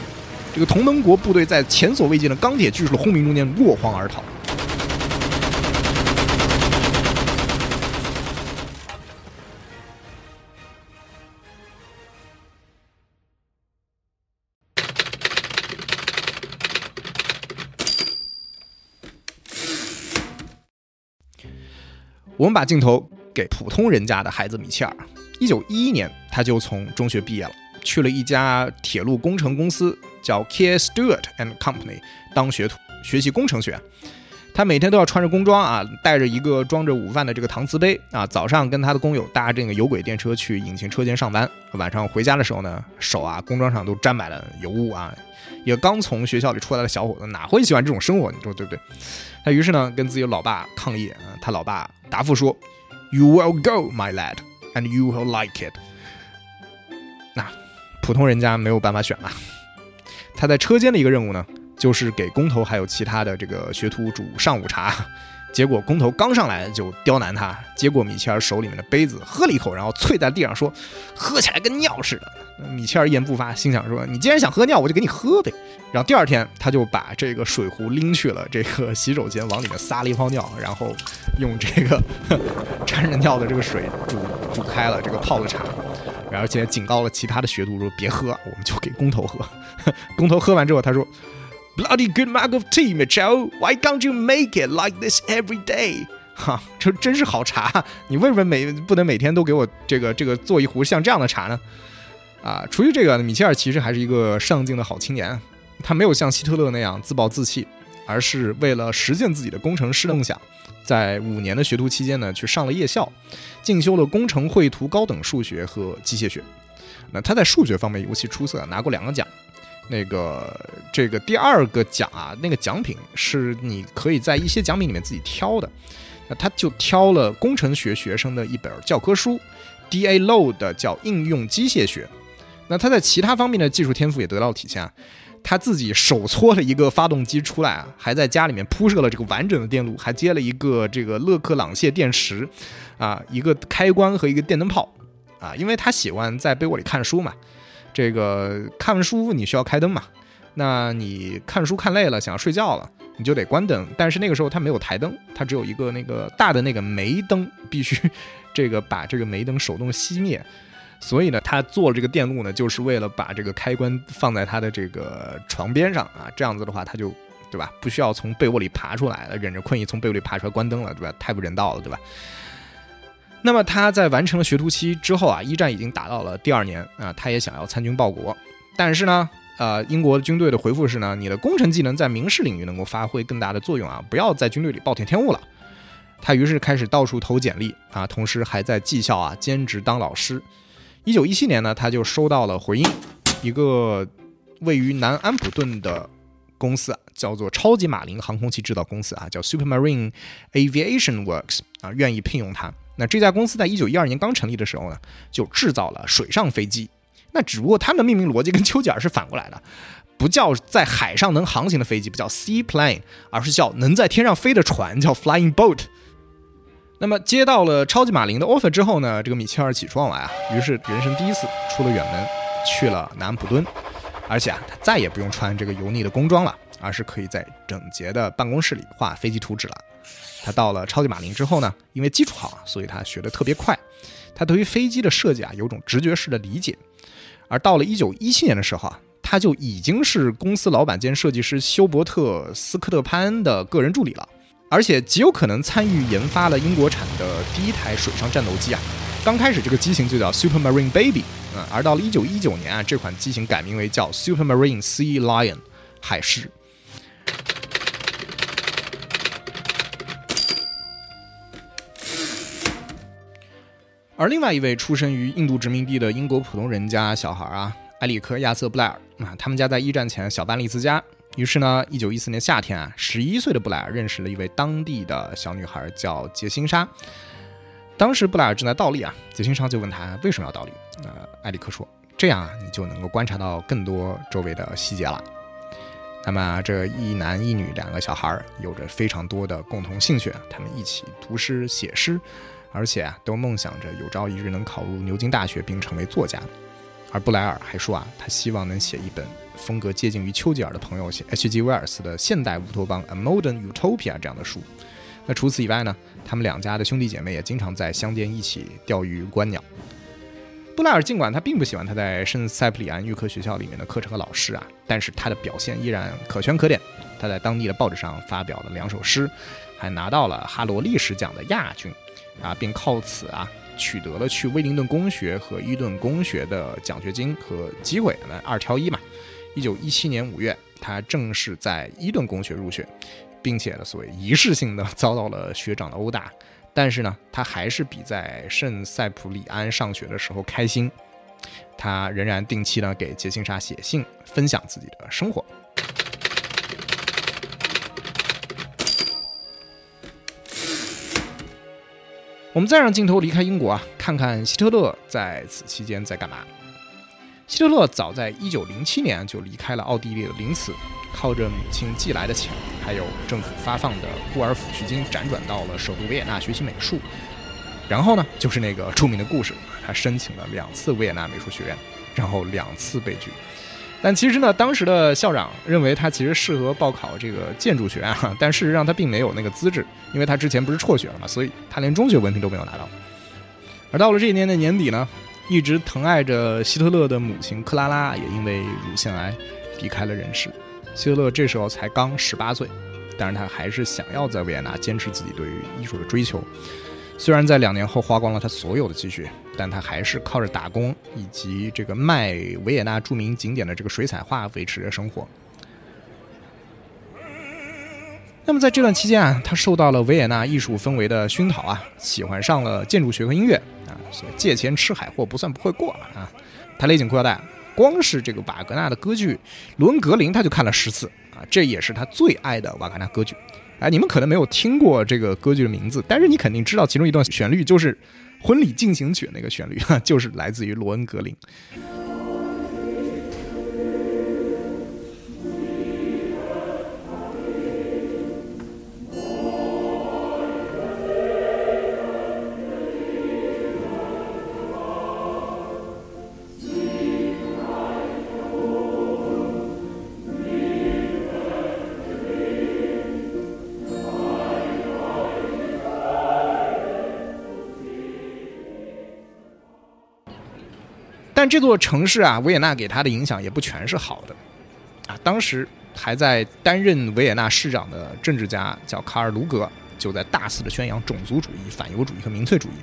Speaker 1: 这个同盟国部队在前所未见的钢铁巨兽的轰鸣中间落荒而逃。我们把镜头给普通人家的孩子米切尔。一九一一年，他就从中学毕业了，去了一家铁路工程公司，叫 K. Stewart and Company，当学徒，学习工程学。他每天都要穿着工装啊，带着一个装着午饭的这个搪瓷杯啊，早上跟他的工友搭这个有轨电车去引擎车间上班，晚上回家的时候呢，手啊工装上都沾满了油污啊。一个刚从学校里出来的小伙子哪会喜欢这种生活？你说对不对？他于是呢跟自己老爸抗议，他老爸答复说：“You will go, my lad, and you will like it。”那普通人家没有办法选了。他在车间的一个任务呢，就是给工头还有其他的这个学徒煮上午茶。结果工头刚上来就刁难他，接过米切尔手里面的杯子喝了一口，然后啐在地上说：“喝起来跟尿似的。”米切尔一言不发，心想说：“你既然想喝尿，我就给你喝呗。”然后第二天他就把这个水壶拎去了这个洗手间，往里面撒了一泡尿，然后用这个 掺着尿的这个水煮煮开了这个泡的茶，而且警告了其他的学徒说：“别喝，我们就给工头喝。”工头喝完之后，他说。Bloody good mug of tea, Mitchell. Why can't you make it like this every day? 哈，这真是好茶！你为什么每不能每天都给我这个这个做一壶像这样的茶呢？啊，除去这个，米切尔其实还是一个上进的好青年。他没有像希特勒那样自暴自弃，而是为了实现自己的工程师梦想，在五年的学徒期间呢，去上了夜校，进修了工程绘图、高等数学和机械学。那他在数学方面尤其出色，拿过两个奖。那个这个第二个奖啊，那个奖品是你可以在一些奖品里面自己挑的，那他就挑了工程学学生的一本教科书，D.A. Low 的叫应用机械学。那他在其他方面的技术天赋也得到了体现啊，他自己手搓了一个发动机出来啊，还在家里面铺设了这个完整的电路，还接了一个这个勒克朗谢电池，啊，一个开关和一个电灯泡，啊，因为他喜欢在被窝里看书嘛。这个看书你需要开灯嘛？那你看书看累了，想要睡觉了，你就得关灯。但是那个时候它没有台灯，它只有一个那个大的那个煤灯，必须这个把这个煤灯手动熄灭。所以呢，他做了这个电路呢，就是为了把这个开关放在他的这个床边上啊，这样子的话，他就对吧？不需要从被窝里爬出来了，忍着困意从被窝里爬出来关灯了，对吧？太不人道了，对吧？那么他在完成了学徒期之后啊，一战已经打到了第二年啊，他也想要参军报国，但是呢，呃，英国军队的回复是呢，你的工程技能在民事领域能够发挥更大的作用啊，不要在军队里暴殄天物了。他于是开始到处投简历啊，同时还在技校啊兼职当老师。一九一七年呢，他就收到了回应，一个位于南安普顿的公司叫做超级马林航空器制造公司啊，叫 Supermarine Aviation Works 啊，愿意聘用他。那这家公司在一九一二年刚成立的时候呢，就制造了水上飞机。那只不过他们的命名逻辑跟丘吉尔是反过来的，不叫在海上能航行的飞机，不叫 seaplane，而是叫能在天上飞的船，叫 flying boat。那么接到了超级马林的 offer 之后呢，这个米切尔喜出望外啊，于是人生第一次出了远门，去了南普敦，而且啊，他再也不用穿这个油腻的工装了，而是可以在整洁的办公室里画飞机图纸了。他到了超级马林之后呢，因为基础好，所以他学得特别快。他对于飞机的设计啊，有种直觉式的理解。而到了一九一七年的时候啊，他就已经是公司老板兼设计师休伯特斯科特潘的个人助理了，而且极有可能参与研发了英国产的第一台水上战斗机啊。刚开始这个机型就叫 Supermarine Baby，嗯，而到了一九一九年啊，这款机型改名为叫 Supermarine Sea Lion，海狮。而另外一位出生于印度殖民地的英国普通人家小孩啊，埃里克·亚瑟·布莱尔啊，他们家在一战前小搬离自家。于是呢，一九一四年夏天啊，十一岁的布莱尔认识了一位当地的小女孩，叫杰辛莎。当时布莱尔正在倒立啊，杰辛莎就问他为什么要倒立。呃，埃里克说：“这样啊，你就能够观察到更多周围的细节了。”那么这一男一女两个小孩有着非常多的共同兴趣，他们一起读诗写诗，而且啊，都梦想着有朝一日能考入牛津大学并成为作家。而布莱尔还说啊，他希望能写一本风格接近于丘吉尔的朋友写 H.G. 威尔斯的现代乌托邦《A Modern Utopia》这样的书。那除此以外呢，他们两家的兄弟姐妹也经常在乡间一起钓鱼观鸟。布莱尔尽管他并不喜欢他在圣塞普里安预科学校里面的课程和老师啊，但是他的表现依然可圈可点。他在当地的报纸上发表了两首诗，还拿到了哈罗历史奖的亚军，啊，并靠此啊取得了去威灵顿公学和伊顿公学的奖学金和机会，那二挑一嘛。一九一七年五月，他正式在伊顿公学入学，并且呢，所谓仪式性的 遭到了学长的殴打。但是呢，他还是比在圣塞普里安上学的时候开心。他仍然定期呢给杰辛莎写信，分享自己的生活。我们再让镜头离开英国啊，看看希特勒在此期间在干嘛。希特勒早在1907年就离开了奥地利的林茨。靠着母亲寄来的钱，还有政府发放的孤儿抚恤金，辗转到了首都维也纳学习美术。然后呢，就是那个著名的故事，他申请了两次维也纳美术学院，然后两次被拒。但其实呢，当时的校长认为他其实适合报考这个建筑学院，但事实上他并没有那个资质，因为他之前不是辍学了嘛，所以他连中学文凭都没有拿到。而到了这一年的年底呢，一直疼爱着希特勒的母亲克拉拉也因为乳腺癌离开了人世。希特勒这时候才刚十八岁，但是他还是想要在维也纳坚持自己对于艺术的追求。虽然在两年后花光了他所有的积蓄，但他还是靠着打工以及这个卖维也纳著名景点的这个水彩画维持着生活。那么在这段期间啊，他受到了维也纳艺术氛围的熏陶啊，喜欢上了建筑学和音乐啊，所以借钱吃海货不算不会过啊。他勒紧裤腰带。光是这个瓦格纳的歌剧《伦格林》，他就看了十次啊！这也是他最爱的瓦格纳歌剧。哎，你们可能没有听过这个歌剧的名字，但是你肯定知道其中一段旋律，就是《婚礼进行曲》那个旋律，就是来自于《罗恩格林》。但这座城市啊，维也纳给他的影响也不全是好的，啊，当时还在担任维也纳市长的政治家叫卡尔·卢格，就在大肆的宣扬种族主义、反犹主义和民粹主义，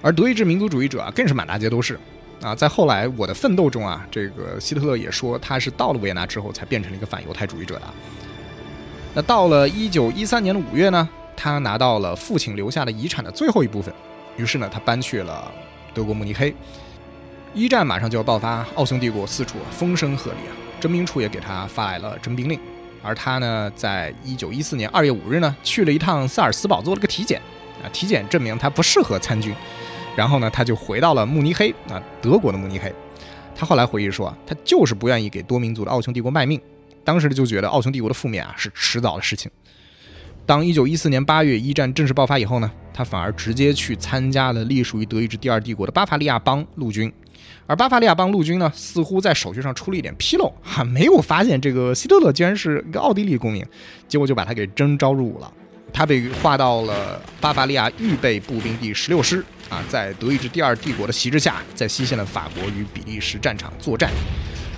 Speaker 1: 而德意志民族主义者啊，更是满大街都是，啊，在后来《我的奋斗》中啊，这个希特勒也说他是到了维也纳之后才变成了一个反犹太主义者的。那到了一九一三年的五月呢，他拿到了父亲留下的遗产的最后一部分，于是呢，他搬去了德国慕尼黑。一战马上就要爆发，奥匈帝国四处风声鹤唳啊！征兵处也给他发来了征兵令，而他呢，在一九一四年二月五日呢，去了一趟萨尔斯堡做了个体检，啊，体检证明他不适合参军，然后呢，他就回到了慕尼黑啊，德国的慕尼黑。他后来回忆说，他就是不愿意给多民族的奥匈帝国卖命，当时就觉得奥匈帝国的覆灭啊是迟早的事情。当一九一四年八月一战正式爆发以后呢，他反而直接去参加了隶属于德意志第二帝国的巴伐利亚邦陆军。而巴伐利亚邦陆军呢，似乎在手续上出了一点纰漏，哈，没有发现这个希特勒竟然是一个奥地利公民，结果就把他给征召入伍了。他被划到了巴伐利亚预备步兵第十六师，啊，在德意志第二帝国的旗帜下，在西线的法国与比利时战场作战。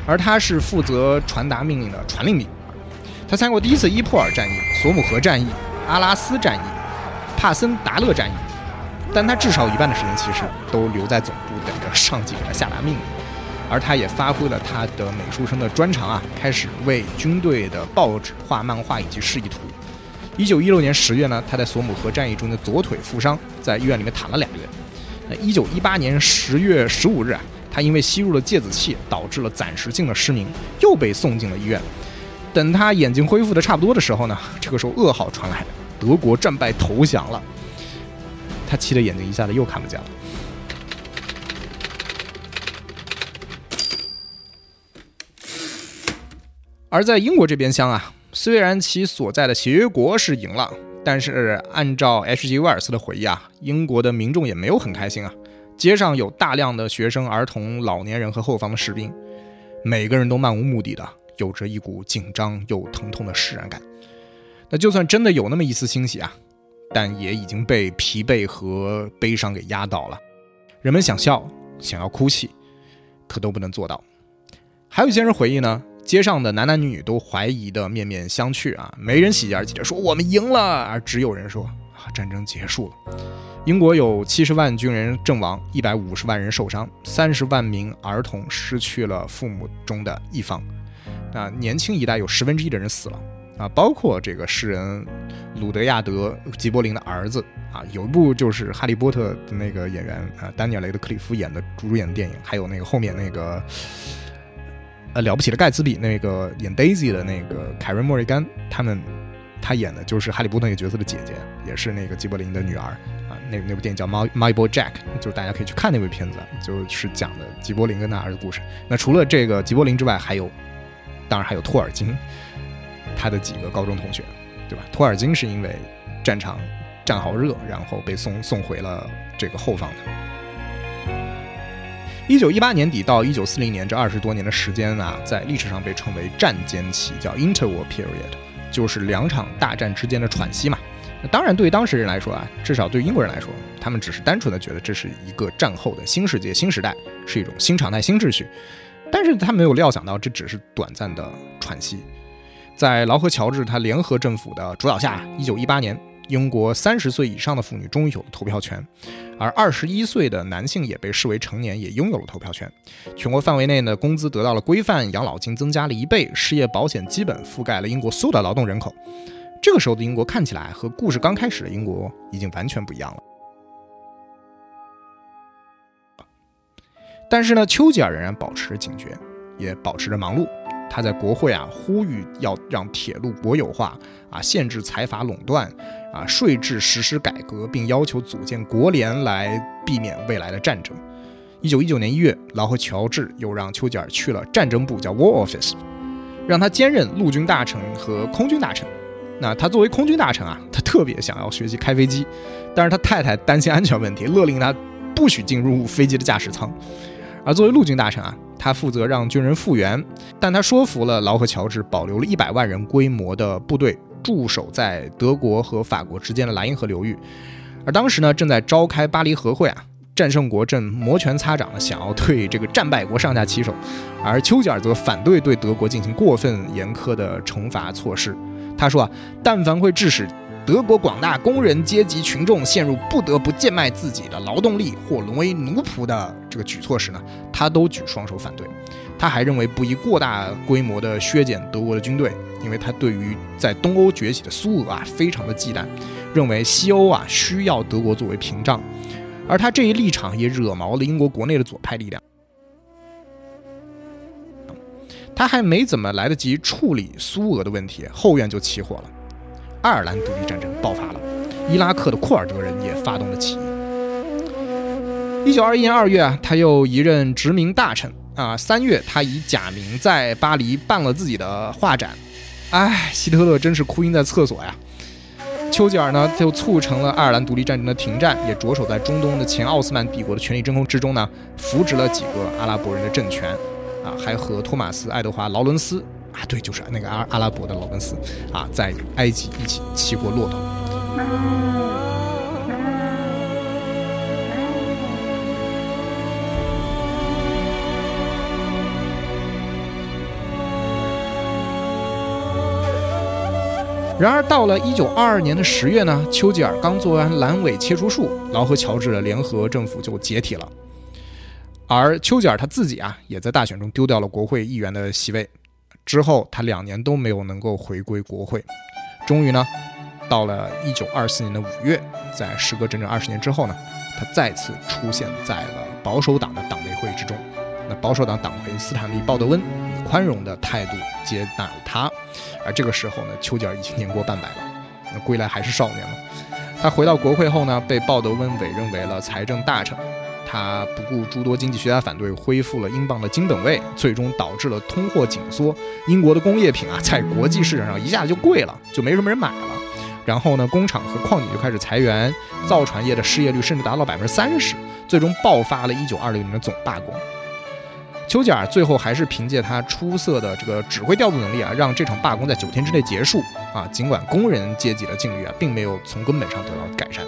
Speaker 1: 而他是负责传达命令的传令兵。他参过第一次伊普尔战役、索姆河战役、阿拉斯战役、帕森达勒战役，但他至少一半的时间其实都留在总部。等着上级给他下达命令，而他也发挥了他的美术生的专长啊，开始为军队的报纸画漫画以及示意图。一九一六年十月呢，他在索姆河战役中的左腿负伤，在医院里面躺了两个月。那一九一八年十月十五日啊，他因为吸入了芥子气，导致了暂时性的失明，又被送进了医院。等他眼睛恢复的差不多的时候呢，这个时候噩耗传来了，德国战败投降了。他气的眼睛一下子又看不见了。而在英国这边厢啊，虽然其所在的协约国是赢了，但是按照 H.G. 威尔斯的回忆啊，英国的民众也没有很开心啊。街上有大量的学生、儿童、老年人和后方的士兵，每个人都漫无目的的，有着一股紧张又疼痛的释然感。那就算真的有那么一丝欣喜啊，但也已经被疲惫和悲伤给压倒了。人们想笑，想要哭泣，可都不能做到。还有一些人回忆呢，街上的男男女女都怀疑的面面相觑啊，没人喜极而泣的说我们赢了，而只有人说啊，战争结束了。英国有七十万军人阵亡，一百五十万人受伤，三十万名儿童失去了父母中的一方。啊，年轻一代有十分之一的人死了啊，包括这个诗人鲁德亚德·吉柏林的儿子啊。有一部就是《哈利波特》的那个演员啊，丹尼尔·雷德克里夫演的主演的电影，还有那个后面那个呃了不起的盖茨比那个演 Daisy 的那个凯瑞·莫瑞甘，他们他演的就是哈利波特那个角色的姐姐，也是那个吉柏林的女儿啊。那那部电影叫《My My Boy Jack》，就是大家可以去看那部片子，就是讲的吉柏林跟他儿子故事。那除了这个吉柏林之外，还有，当然还有托尔金，他的几个高中同学，对吧？托尔金是因为战场战壕热，然后被送送回了这个后方的。一九一八年底到一九四零年这二十多年的时间啊，在历史上被称为战间期，叫 Interwar Period，就是两场大战之间的喘息嘛。那当然，对于当时人来说啊，至少对英国人来说，他们只是单纯的觉得这是一个战后的新世界、新时代，是一种新常态、新秩序。但是他没有料想到，这只是短暂的喘息。在劳合乔治他联合政府的主导下，一九一八年，英国三十岁以上的妇女终于有了投票权，而二十一岁的男性也被视为成年，也拥有了投票权。全国范围内呢，工资得到了规范，养老金增加了一倍，失业保险基本覆盖了英国所有的劳动人口。这个时候的英国看起来和故事刚开始的英国已经完全不一样了。但是呢，丘吉尔仍然保持着警觉，也保持着忙碌。他在国会啊呼吁要让铁路国有化啊，限制财阀垄断啊，税制实施改革，并要求组建国联来避免未来的战争。一九一九年一月，劳合乔治又让丘吉尔去了战争部，叫 War Office，让他兼任陆军大臣和空军大臣。那他作为空军大臣啊，他特别想要学习开飞机，但是他太太担心安全问题，勒令他不许进入飞机的驾驶舱。而作为陆军大臣啊，他负责让军人复员，但他说服了劳合乔治，保留了一百万人规模的部队驻守在德国和法国之间的莱茵河流域。而当时呢，正在召开巴黎和会啊，战胜国正摩拳擦掌的想要对这个战败国上下其手，而丘吉尔则反对对德国进行过分严苛的惩罚措施。他说啊，但凡会致使德国广大工人阶级群众陷入不得不贱卖自己的劳动力或沦为奴仆的这个举措时呢，他都举双手反对。他还认为不宜过大规模的削减德国的军队，因为他对于在东欧崛起的苏俄啊非常的忌惮，认为西欧啊需要德国作为屏障。而他这一立场也惹毛了英国国内的左派力量。他还没怎么来得及处理苏俄的问题，后院就起火了。爱尔兰独立战争爆发了，伊拉克的库尔德人也发动了起义。一九二一年二月啊，他又一任殖民大臣啊。三月，他以假名在巴黎办了自己的画展。哎，希特勒真是哭晕在厕所呀。丘吉尔呢，就促成了爱尔兰独立战争的停战，也着手在中东的前奥斯曼帝国的权力真空之中呢，扶植了几个阿拉伯人的政权。啊，还和托马斯·爱德华·劳伦斯啊，对，就是那个阿阿拉伯的劳伦斯啊，在埃及一起骑过骆驼。然而，到了一九二二年的十月呢，丘吉尔刚做完阑尾切除术，劳合乔治的联合政府就解体了。而丘吉尔他自己啊，也在大选中丢掉了国会议员的席位，之后他两年都没有能够回归国会。终于呢，到了一九二四年的五月，在时隔整整二十年之后呢，他再次出现在了保守党的党内会议之中。那保守党党魁斯坦利·鲍德温宽容的态度接纳了他。而这个时候呢，丘吉尔已经年过半百了，那归来还是少年了。他回到国会后呢，被鲍德温委任为了财政大臣。他不顾诸多经济学家反对，恢复了英镑的金本位，最终导致了通货紧缩。英国的工业品啊，在国际市场上一下子就贵了，就没什么人买了。然后呢，工厂和矿井就开始裁员，造船业的失业率甚至达到百分之三十，最终爆发了一九二六年的总罢工。丘吉尔最后还是凭借他出色的这个指挥调度能力啊，让这场罢工在九天之内结束啊。尽管工人阶级的境遇啊，并没有从根本上得到改善。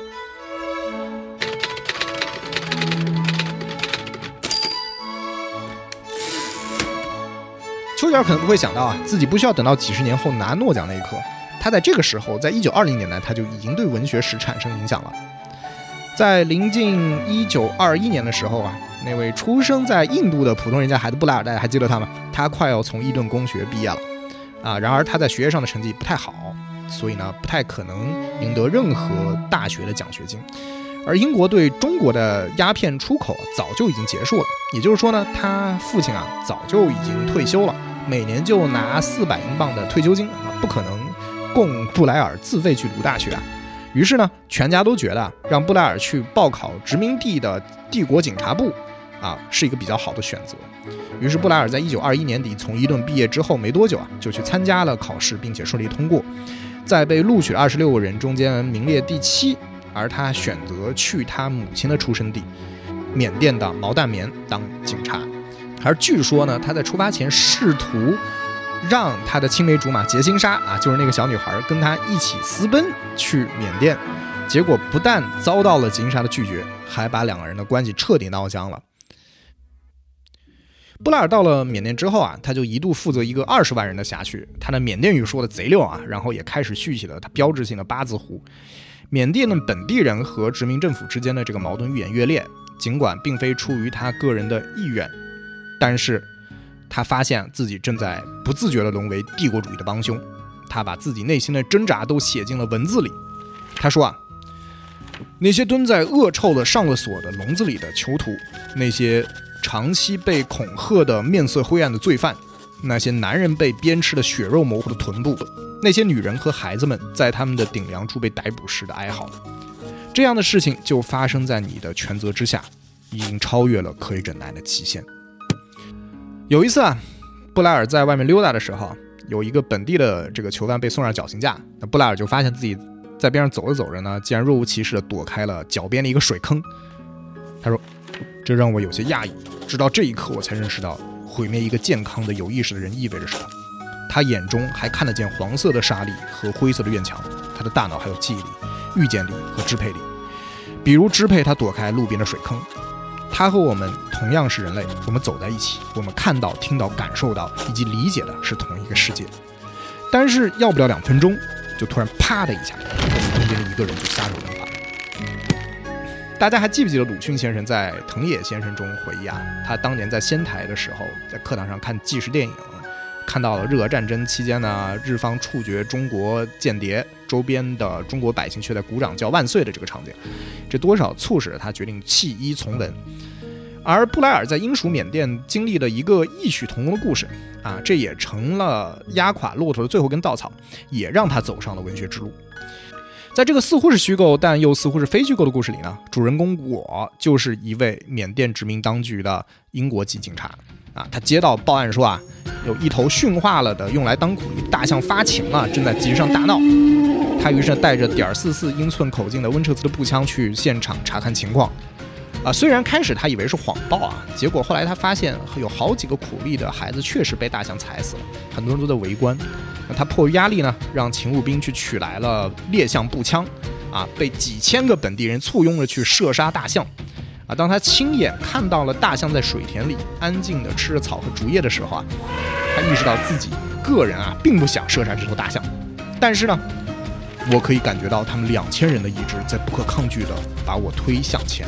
Speaker 1: 丘吉尔可能不会想到啊，自己不需要等到几十年后拿诺奖那一刻。他在这个时候，在一九二零年代，他就已经对文学史产生影响了。在临近一九二一年的时候啊，那位出生在印度的普通人家孩子布莱尔，大家还记得他吗？他快要从伊顿公学毕业了啊。然而他在学业上的成绩不太好，所以呢，不太可能赢得任何大学的奖学金。而英国对中国的鸦片出口早就已经结束了，也就是说呢，他父亲啊早就已经退休了，每年就拿四百英镑的退休金啊，不可能。供布莱尔自费去读大学啊，于是呢，全家都觉得让布莱尔去报考殖民地的帝国警察部，啊，是一个比较好的选择。于是布莱尔在一九二一年底从伊顿毕业之后没多久啊，就去参加了考试，并且顺利通过，在被录取二十六个人中间名列第七。而他选择去他母亲的出生地缅甸的毛淡棉当警察，而据说呢，他在出发前试图。让他的青梅竹马杰辛莎啊，就是那个小女孩，跟他一起私奔去缅甸，结果不但遭到了杰辛莎的拒绝，还把两个人的关系彻底闹僵了。布莱尔到了缅甸之后啊，他就一度负责一个二十万人的辖区，他的缅甸语说的贼溜啊，然后也开始续起了他标志性的八字胡。缅甸的本地人和殖民政府之间的这个矛盾愈演愈烈，尽管并非出于他个人的意愿，但是。他发现自己正在不自觉地沦为帝国主义的帮凶，他把自己内心的挣扎都写进了文字里。他说啊，那些蹲在恶臭的上了锁的笼子里的囚徒，那些长期被恐吓的面色灰暗的罪犯，那些男人被鞭笞的血肉模糊的臀部，那些女人和孩子们在他们的顶梁处被逮捕时的哀嚎，这样的事情就发生在你的权责之下，已经超越了可以忍耐的极限。有一次啊，布莱尔在外面溜达的时候，有一个本地的这个囚犯被送上绞刑架。那布莱尔就发现自己在边上走着走着呢，竟然若无其事地躲开了脚边的一个水坑。他说：“这让我有些讶异，直到这一刻我才认识到，毁灭一个健康的有意识的人意味着什么。他眼中还看得见黄色的沙粒和灰色的院墙，他的大脑还有记忆力、预见力和支配力，比如支配他躲开路边的水坑。”他和我们同样是人类，我们走在一起，我们看到、听到、感受到以及理解的是同一个世界。但是要不了两分钟，就突然啪的一下，我们中间的一个人就撒手人寰。大家还记不记得鲁迅先生在《藤野先生》中回忆啊？他当年在仙台的时候，在课堂上看纪实电影。看到了日俄战争期间呢，日方处决中国间谍，周边的中国百姓却在鼓掌叫万岁的这个场景，这多少促使了他决定弃医从文。而布莱尔在英属缅甸经历了一个异曲同工的故事啊，这也成了压垮骆驼的最后根稻草，也让他走上了文学之路。在这个似乎是虚构但又似乎是非虚构的故事里呢，主人公我就是一位缅甸殖民当局的英国籍警察。啊，他接到报案说啊，有一头驯化了的用来当苦力大象发情了，正在集市上大闹。他于是带着点四四英寸口径的温彻斯的步枪去现场查看情况。啊，虽然开始他以为是谎报啊，结果后来他发现有好几个苦力的孩子确实被大象踩死了，很多人都在围观。他迫于压力呢，让勤务兵去取来了猎象步枪，啊，被几千个本地人簇拥着去射杀大象。啊，当他亲眼看到了大象在水田里安静地吃着草和竹叶的时候啊，他意识到自己个人啊并不想射杀这头大象，但是呢，我可以感觉到他们两千人的意志在不可抗拒地把我推向前。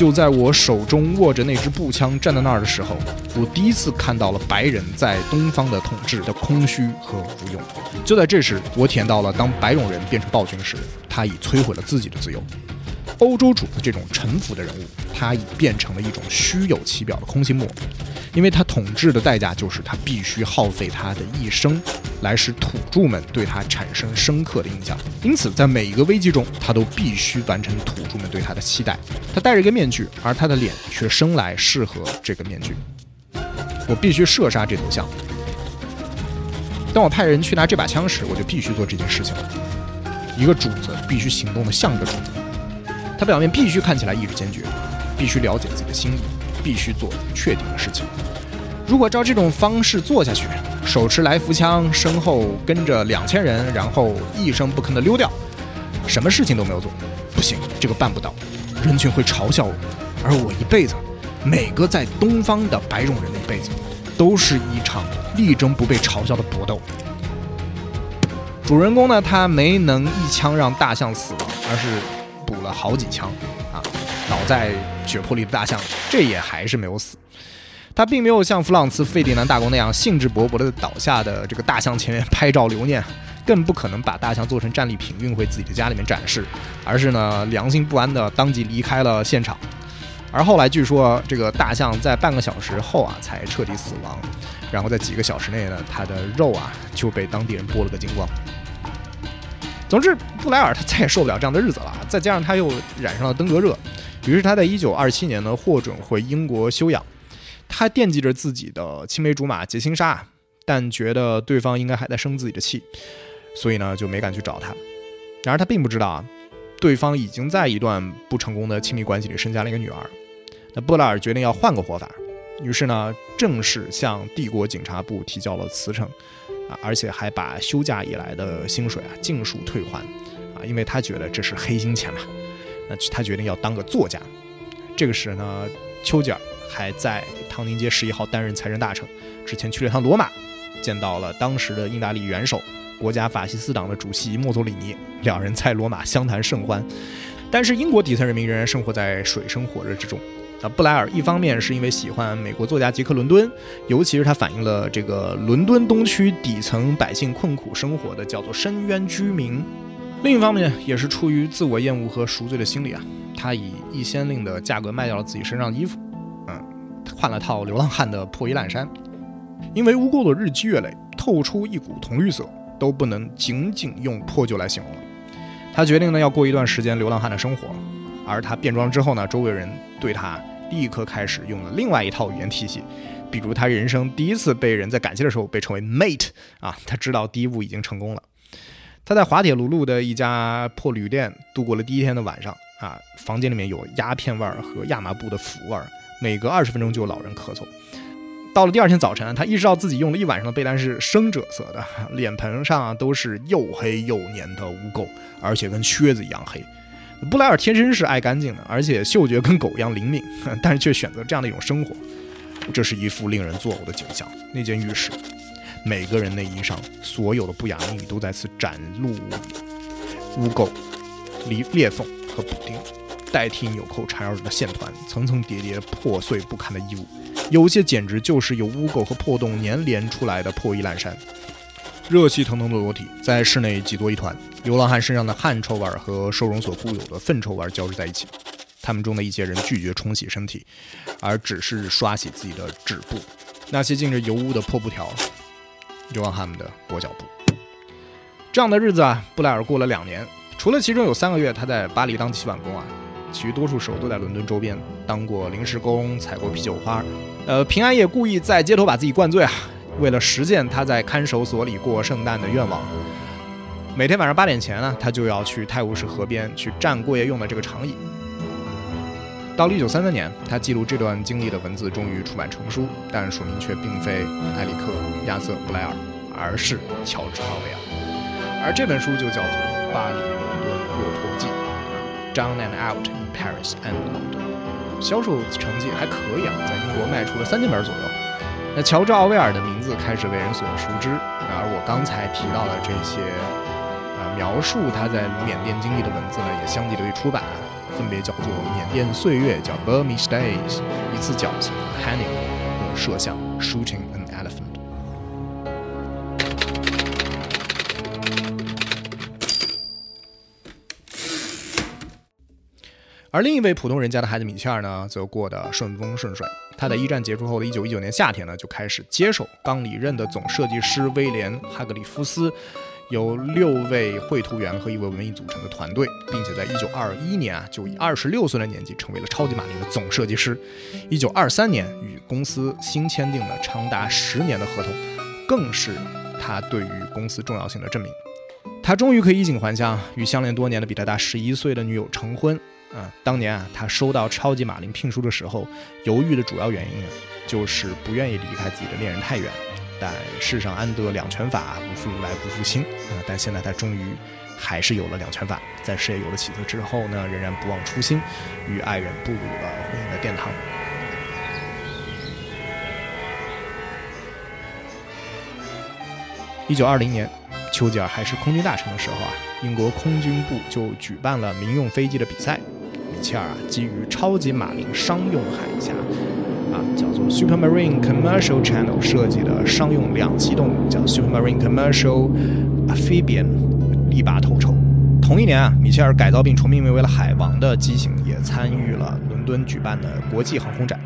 Speaker 1: 就在我手中握着那支步枪站在那儿的时候，我第一次看到了白人在东方的统治的空虚和无用。就在这时，我体验到了当白种人变成暴君时，他已摧毁了自己的自由。欧洲主子这种臣服的人物，他已变成了一种虚有其表的空心木，因为他统治的代价就是他必须耗费他的一生来使土著们对他产生深刻的印象。因此，在每一个危机中，他都必须完成土著们对他的期待。他戴着一个面具，而他的脸却生来适合这个面具。我必须射杀这头象。当我派人去拿这把枪时，我就必须做这件事情了。一个主子必须行动的像个主子，他表面必须看起来意志坚决，必须了解自己的心意，必须做确定的事情。如果照这种方式做下去，手持来福枪，身后跟着两千人，然后一声不吭地溜掉，什么事情都没有做，不行，这个办不到。人群会嘲笑我，而我一辈子，每个在东方的白种人的一辈子，都是一场力争不被嘲笑的搏斗。主人公呢，他没能一枪让大象死亡，而是补了好几枪啊！倒在血泊里的大象，这也还是没有死。他并没有像弗朗茨·费迪南大公那样兴致勃勃地倒下的这个大象前面拍照留念，更不可能把大象做成战利品运回自己的家里面展示，而是呢良心不安的当即离开了现场。而后来据说这个大象在半个小时后啊才彻底死亡，然后在几个小时内呢，它的肉啊就被当地人剥了个精光。总之，布莱尔他再也受不了这样的日子了，再加上他又染上了登革热，于是他在一九二七年呢获准回英国休养。他惦记着自己的青梅竹马杰辛莎，但觉得对方应该还在生自己的气，所以呢就没敢去找他。然而他并不知道啊，对方已经在一段不成功的亲密关系里生下了一个女儿。那布莱尔决定要换个活法，于是呢正式向帝国警察部提交了辞呈。而且还把休假以来的薪水啊尽数退还，啊，因为他觉得这是黑心钱嘛。那他决定要当个作家。这个时呢，丘吉尔还在唐宁街十一号担任财政大臣，之前去了趟罗马，见到了当时的意大利元首、国家法西斯党的主席墨索里尼，两人在罗马相谈甚欢。但是英国底层人民仍然生活在水深火热之中。那布莱尔一方面是因为喜欢美国作家杰克·伦敦，尤其是他反映了这个伦敦东区底层百姓困苦生活的叫做深渊居民；另一方面也是出于自我厌恶和赎罪的心理啊，他以一先令的价格卖掉了自己身上的衣服，嗯，换了套流浪汉的破衣烂衫，因为污垢的日积月累透出一股铜绿色，都不能仅仅用破旧来形容了。他决定呢要过一段时间流浪汉的生活，而他变装之后呢，周围人对他。立刻开始用了另外一套语言体系，比如他人生第一次被人在感谢的时候被称为 mate 啊，他知道第一步已经成功了。他在滑铁卢路的一家破旅店度过了第一天的晚上啊，房间里面有鸦片味儿和亚麻布的腐味儿，每隔二十分钟就有老人咳嗽。到了第二天早晨，他意识到自己用了一晚上的被单是深赭色的，脸盆上都是又黑又黏的污垢，而且跟靴子一样黑。布莱尔天生是爱干净的，而且嗅觉跟狗一样灵敏，但是却选择这样的一种生活，这是一副令人作呕的景象。那间浴室，每个人内衣上所有的不雅秘密都在此展露污垢、裂裂缝和补丁，代替纽扣缠绕着的线团，层层叠叠、破碎不堪的衣物，有些简直就是由污垢和破洞粘连出来的破衣烂衫。热气腾腾的裸体在室内挤作一团，流浪汉身上的汗臭味和收容所固有的粪臭味交织在一起。他们中的一些人拒绝冲洗身体，而只是刷洗自己的指部，那些浸着油污的破布条，流浪汉们的裹脚布。这样的日子啊，布莱尔过了两年，除了其中有三个月他在巴黎当洗碗工啊，其余多数时候都在伦敦周边当过临时工，采过啤酒花。呃，平安夜故意在街头把自己灌醉啊。为了实现他在看守所里过圣诞的愿望，每天晚上八点前呢，他就要去泰晤士河边去站过夜用的这个长椅。到了一九三三年，他记录这段经历的文字终于出版成书，但署名却并非埃里克·亚瑟·布莱尔，而是乔治·奥威尔。而这本书就叫做《巴黎伦敦骆驼记》（Down and Out in Paris and London）。销售成绩还可以啊，在英国卖出了三千本左右。乔治·奥威尔的名字开始为人所熟知，而我刚才提到的这些，啊，描述他在缅甸经历的文字呢，也相继得以出版，分别叫做《缅甸岁月》叫《Burmese Days》，一次绞刑《Hanging》和摄像《Shooting 而另一位普通人家的孩子米切尔呢，则过得顺风顺水。他在一战结束后的一九一九年夏天呢，就开始接手刚离任的总设计师威廉·哈格里夫斯，由六位绘图员和一位文艺组成的团队，并且在一九二一年啊，就以二十六岁的年纪成为了超级玛丽的总设计师。一九二三年与公司新签订了长达十年的合同，更是他对于公司重要性的证明。他终于可以衣锦还乡，与相恋多年的比他大十一岁的女友成婚。啊，当年啊，他收到超级马林聘书的时候，犹豫的主要原因啊，就是不愿意离开自己的恋人太远。但世上安得两全法，不负如来不负卿啊！但现在他终于还是有了两全法，在事业有了起色之后呢，仍然不忘初心，与爱人步入了婚姻的殿堂。一九二零年，丘吉尔还是空军大臣的时候啊，英国空军部就举办了民用飞机的比赛。米切尔啊，基于超级马林商用海峡啊，叫做 Supermarine Commercial Channel 设计的商用两栖动物，叫 Supermarine Commercial Amphibian，力拔头筹。同一年啊，米切尔改造并重命名为了海王的机型也参与了伦敦举办的国际航空展。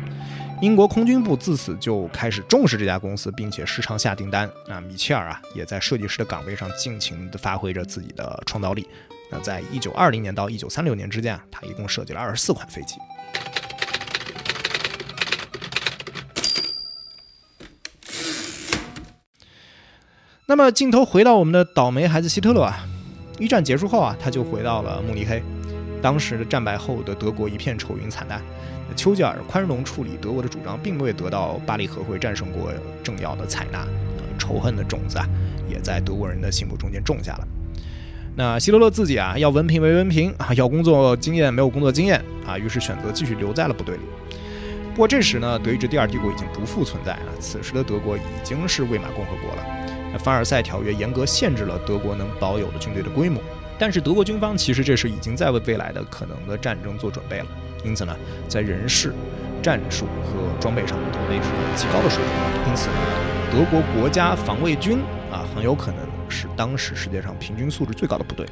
Speaker 1: 英国空军部自此就开始重视这家公司，并且时常下订单。那米切尔啊，也在设计师的岗位上尽情地发挥着自己的创造力。那在一九二零年到一九三六年之间啊，他一共设计了二十四款飞机。那么镜头回到我们的倒霉孩子希特勒啊，一战结束后啊，他就回到了慕尼黑。当时的战败后的德国一片愁云惨淡。丘吉尔宽容处理德国的主张，并未得到巴黎和会战胜国政要的采纳，仇恨的种子啊，也在德国人的心目中间种下了。那希特勒自己啊，要文凭没文凭啊，要工作经验没有工作经验啊，于是选择继续留在了部队里。不过这时呢，德意志第二帝国已经不复存在了，此时的德国已经是魏玛共和国了。那凡尔赛条约严格限制了德国能保有的军队的规模，但是德国军方其实这时已经在为未来的可能的战争做准备了。因此呢，在人事、战术和装备上都维持了极高的水平。因此，德国国家防卫军啊，很有可能是当时世界上平均素质最高的部队。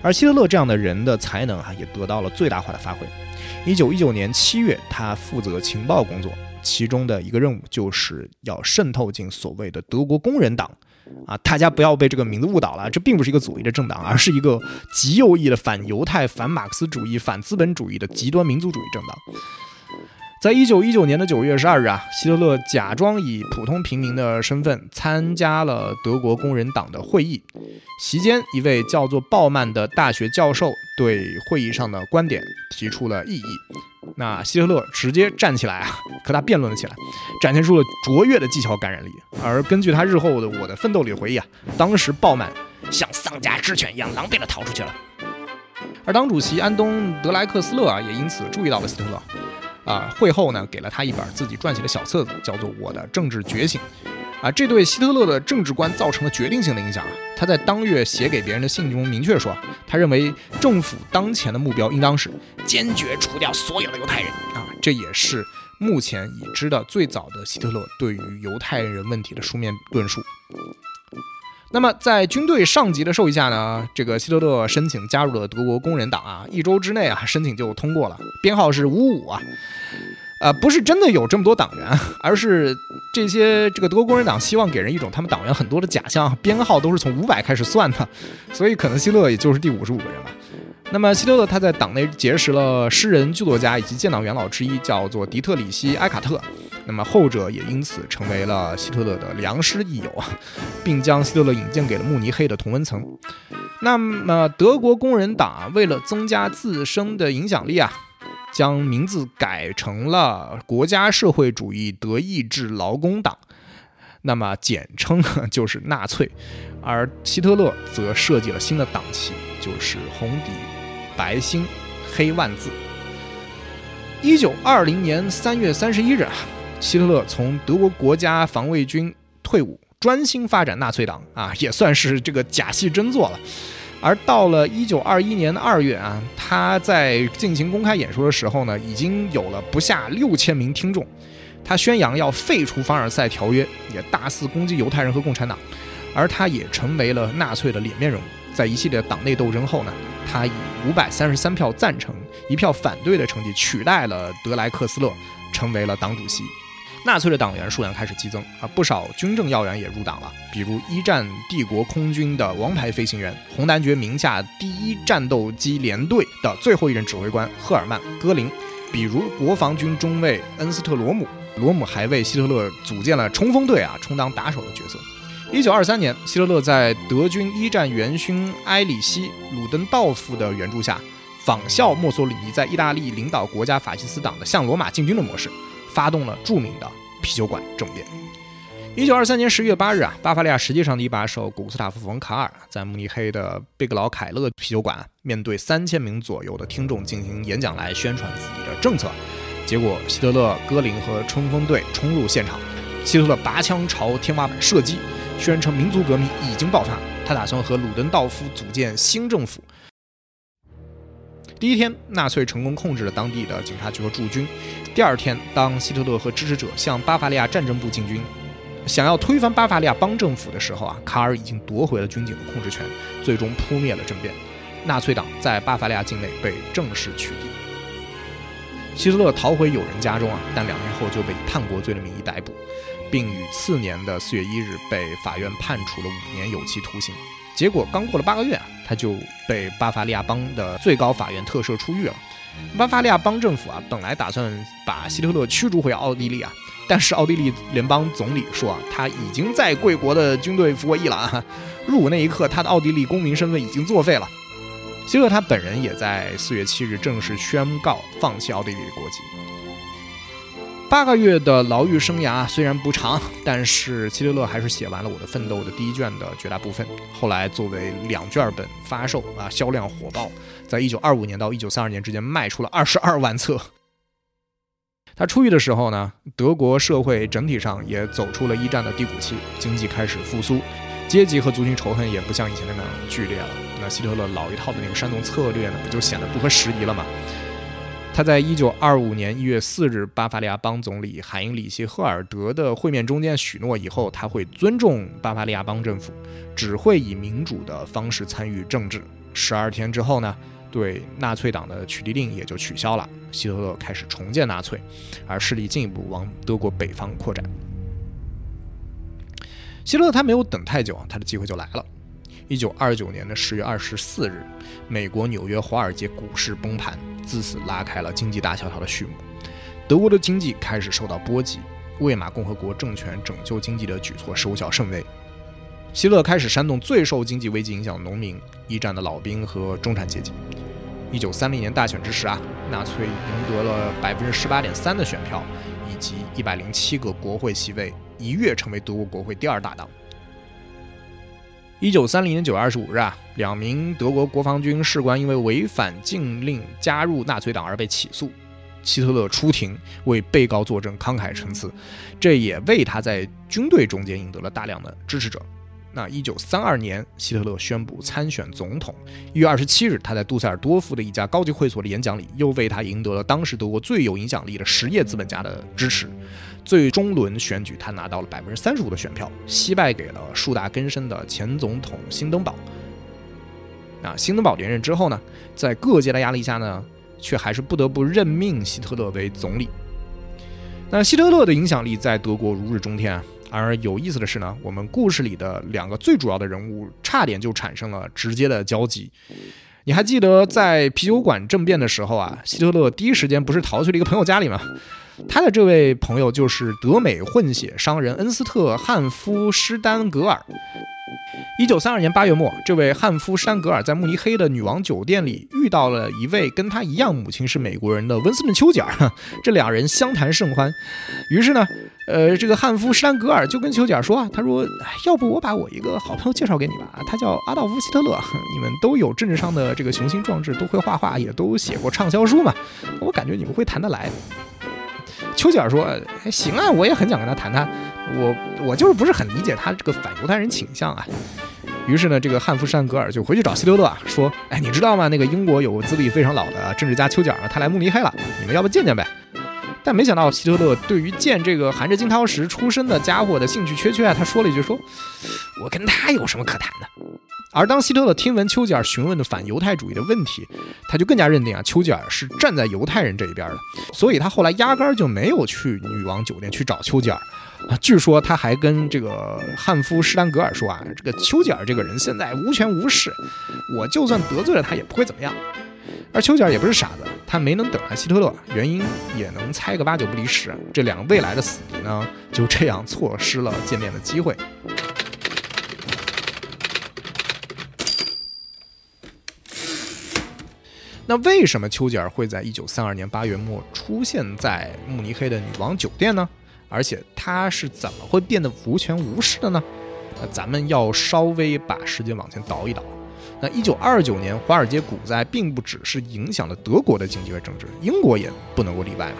Speaker 1: 而希特勒这样的人的才能啊，也得到了最大化的发挥。一九一九年七月，他负责情报工作，其中的一个任务就是要渗透进所谓的德国工人党。啊，大家不要被这个名字误导了，这并不是一个左翼的政党，而是一个极右翼的反犹太、反马克思主义、反资本主义的极端民族主义政党。在一九一九年的九月十二日啊，希特勒假装以普通平民的身份参加了德国工人党的会议。席间，一位叫做鲍曼的大学教授对会议上的观点提出了异议。那希特勒直接站起来啊，和他辩论了起来，展现出了卓越的技巧感染力。而根据他日后的《我的奋斗》里回忆啊，当时鲍曼像丧家之犬一样狼狈地逃出去了。而党主席安东·德莱克斯勒啊，也因此注意到了希特勒。啊，会后呢，给了他一本自己撰写的小册子，叫做《我的政治觉醒》。啊，这对希特勒的政治观造成了决定性的影响啊。他在当月写给别人的信中明确说，他认为政府当前的目标应当是坚决除掉所有的犹太人啊。这也是目前已知的最早的希特勒对于犹太人问题的书面论述。那么，在军队上级的授意下呢，这个希特勒申请加入了德国工人党啊，一周之内啊，申请就通过了，编号是五五啊，呃，不是真的有这么多党员，而是这些这个德国工人党希望给人一种他们党员很多的假象，编号都是从五百开始算的，所以可能希特勒也就是第五十五个人吧。那么希特勒他在党内结识了诗人、剧作家以及建党元老之一，叫做迪特里希·埃卡特。那么后者也因此成为了希特勒的良师益友，并将希特勒引荐给了慕尼黑的同温层。那么德国工人党，为了增加自身的影响力啊，将名字改成了国家社会主义德意志劳工党，那么简称就是纳粹。而希特勒则设计了新的党旗，就是红底白星黑万字。一九二零年三月三十一日啊。希特勒从德国国家防卫军退伍，专心发展纳粹党啊，也算是这个假戏真做了。而到了一九二一年的二月啊，他在进行公开演说的时候呢，已经有了不下六千名听众。他宣扬要废除凡尔赛条约，也大肆攻击犹太人和共产党。而他也成为了纳粹的脸面人物。在一系列党内斗争后呢，他以五百三十三票赞成、一票反对的成绩取代了德莱克斯勒，成为了党主席。纳粹的党员数量开始激增啊，不少军政要员也入党了，比如一战帝国空军的王牌飞行员，红男爵名下第一战斗机联队的最后一任指挥官赫尔曼·戈林，比如国防军中尉恩斯特·罗姆，罗姆还为希特勒组建了冲锋队啊，充当打手的角色。一九二三年，希特勒在德军一战元勋埃里希·鲁登道夫的援助下，仿效墨索里尼在意大利领导国家法西斯党的向罗马进军的模式。发动了著名的啤酒馆政变。一九二三年十一月八日啊，巴伐利亚实际上的一把手古斯塔夫·冯·卡尔在慕尼黑的贝格劳凯勒啤酒馆，面对三千名左右的听众进行演讲，来宣传自己的政策。结果，希特勒、戈林和冲锋队冲入现场，希特勒拔枪朝天花板射击，宣称民族革命已经爆发，他打算和鲁登道夫组建新政府。第一天，纳粹成功控制了当地的警察局和驻军。第二天，当希特勒和支持者向巴伐利亚战争部进军，想要推翻巴伐利亚邦政府的时候啊，卡尔已经夺回了军警的控制权，最终扑灭了政变。纳粹党在巴伐利亚境内被正式取缔。希特勒逃回友人家中啊，但两年后就被叛国罪的名义逮捕，并于次年的四月一日被法院判处了五年有期徒刑。结果刚过了八个月啊。他就被巴伐利亚邦的最高法院特赦出狱了。巴伐利亚邦政府啊，本来打算把希特勒驱逐回奥地利啊，但是奥地利联邦总理说啊，他已经在贵国的军队服过役了啊，入伍那一刻，他的奥地利公民身份已经作废了。希特勒他本人也在四月七日正式宣告放弃奥地利的国籍。八个月的牢狱生涯虽然不长，但是希特勒还是写完了《我的奋斗》的第一卷的绝大部分。后来作为两卷本发售啊，销量火爆，在一九二五年到一九三二年之间卖出了二十二万册。他出狱的时候呢，德国社会整体上也走出了一战的低谷期，经济开始复苏，阶级和族群仇恨也不像以前那样剧烈了。那希特勒老一套的那个煽动策略呢，不就显得不合时宜了吗？他在一九二五年一月四日，巴伐利亚邦总理海因里希·赫尔德的会面中间许诺，以后他会尊重巴伐利亚邦政府，只会以民主的方式参与政治。十二天之后呢，对纳粹党的取缔令也就取消了，希特勒开始重建纳粹，而势力进一步往德国北方扩展。希特勒他没有等太久，他的机会就来了。一九二九年的十月二十四日，美国纽约华尔街股市崩盘。自此拉开了经济大萧条的序幕，德国的经济开始受到波及，魏玛共和国政权拯救经济的举措收效甚微。希勒开始煽动最受经济危机影响的农民、一战的老兵和中产阶级。一九三零年大选之时啊，纳粹赢得了百分之十八点三的选票，以及一百零七个国会席位，一跃成为德国国会第二大党。一九三零年九月二十五日啊，两名德国国防军士官因为违反禁令加入纳粹党而被起诉。希特勒出庭为被告作证，慷慨陈词，这也为他在军队中间赢得了大量的支持者。那一九三二年，希特勒宣布参选总统。一月二十七日，他在杜塞尔多夫的一家高级会所的演讲里，又为他赢得了当时德国最有影响力的实业资本家的支持。最终轮选举，他拿到了百分之三十五的选票，惜败给了树大根深的前总统辛登堡。那辛登堡连任之后呢，在各界的压力下呢，却还是不得不任命希特勒为总理。那希特勒的影响力在德国如日中天啊。而有意思的是呢，我们故事里的两个最主要的人物，差点就产生了直接的交集。你还记得在啤酒馆政变的时候啊，希特勒第一时间不是逃去了一个朋友家里吗？他的这位朋友就是德美混血商人恩斯特·汉夫施丹格尔。一九三二年八月末，这位汉夫·施丹格尔在慕尼黑的女王酒店里遇到了一位跟他一样母亲是美国人的温斯顿·丘吉尔，这两人相谈甚欢。于是呢，呃，这个汉夫·施丹格尔就跟丘吉尔说啊，他说：“要不我把我一个好朋友介绍给你吧，他叫阿道夫·希特勒，你们都有政治上的这个雄心壮志，都会画画，也都写过畅销书嘛，我感觉你们会谈得来。”丘吉尔说：“哎，行啊，我也很想跟他谈谈，我我就是不是很理解他这个反犹太人倾向啊。”于是呢，这个汉弗山格尔就回去找希特勒啊，说：“哎，你知道吗？那个英国有个资历非常老的政治家丘吉尔，他来慕尼黑了，你们要不见见呗？”但没想到希特勒对于见这个含着金汤匙出身的家伙的兴趣缺缺啊，他说了一句：“说我跟他有什么可谈的？”而当希特勒听闻丘吉尔询问的反犹太主义的问题，他就更加认定啊，丘吉尔是站在犹太人这一边的，所以他后来压根儿就没有去女王酒店去找丘吉尔。啊，据说他还跟这个汉夫施丹格尔说啊，这个丘吉尔这个人现在无权无势，我就算得罪了他也不会怎么样。而丘吉尔也不是傻子，他没能等来希特勒，原因也能猜个八九不离十。这两个未来的死敌呢，就这样错失了见面的机会。那为什么丘吉尔会在一九三二年八月末出现在慕尼黑的女王酒店呢？而且他是怎么会变得无权无势的呢？那咱们要稍微把时间往前倒一倒。那一九二九年华尔街股灾并不只是影响了德国的经济和政治，英国也不能够例外嘛。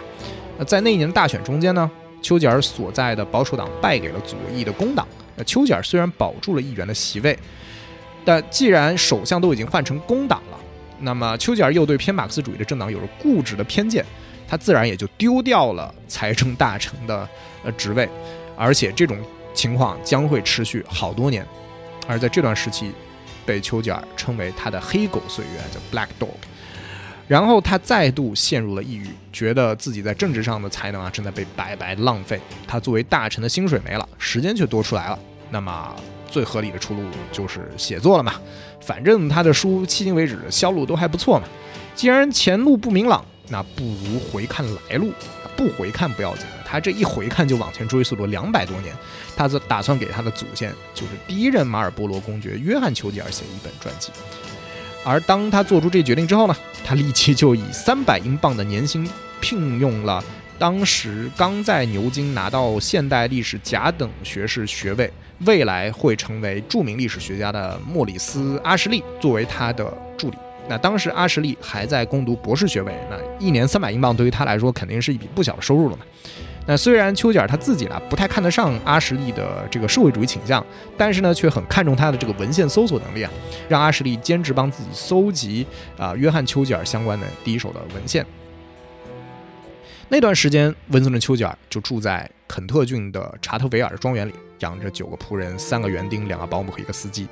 Speaker 1: 那在那一年大选中间呢，丘吉尔所在的保守党败给了左翼的工党。那丘吉尔虽然保住了议员的席位，但既然首相都已经换成工党了，那么丘吉尔又对偏马克思主义的政党有着固执的偏见。他自然也就丢掉了财政大臣的呃职位，而且这种情况将会持续好多年。而在这段时期，被丘吉尔称为他的黑狗岁月，叫 Black Dog。然后他再度陷入了抑郁，觉得自己在政治上的才能啊正在被白白浪费。他作为大臣的薪水没了，时间却多出来了。那么最合理的出路就是写作了嘛，反正他的书迄今为止销路都还不错嘛。既然前路不明朗。那不如回看来路，不回看不要紧他这一回看就往前追溯了两百多年。他则打算给他的祖先，就是第一任马尔波罗公爵约翰丘吉尔写一本传记。而当他做出这决定之后呢，他立即就以三百英镑的年薪聘用了当时刚在牛津拿到现代历史甲等学士学位、未来会成为著名历史学家的莫里斯·阿什利作为他的助理。那当时阿什利还在攻读博士学位，那一年三百英镑对于他来说肯定是一笔不小的收入了嘛。那虽然丘吉尔他自己呢不太看得上阿什利的这个社会主义倾向，但是呢却很看重他的这个文献搜索能力啊，让阿什利兼职帮自己搜集啊约翰丘吉尔相关的第一手的文献。那段时间，温斯顿丘吉尔就住在肯特郡的查特维尔庄园里，养着九个仆人、三个园丁、两个保姆和一个司机。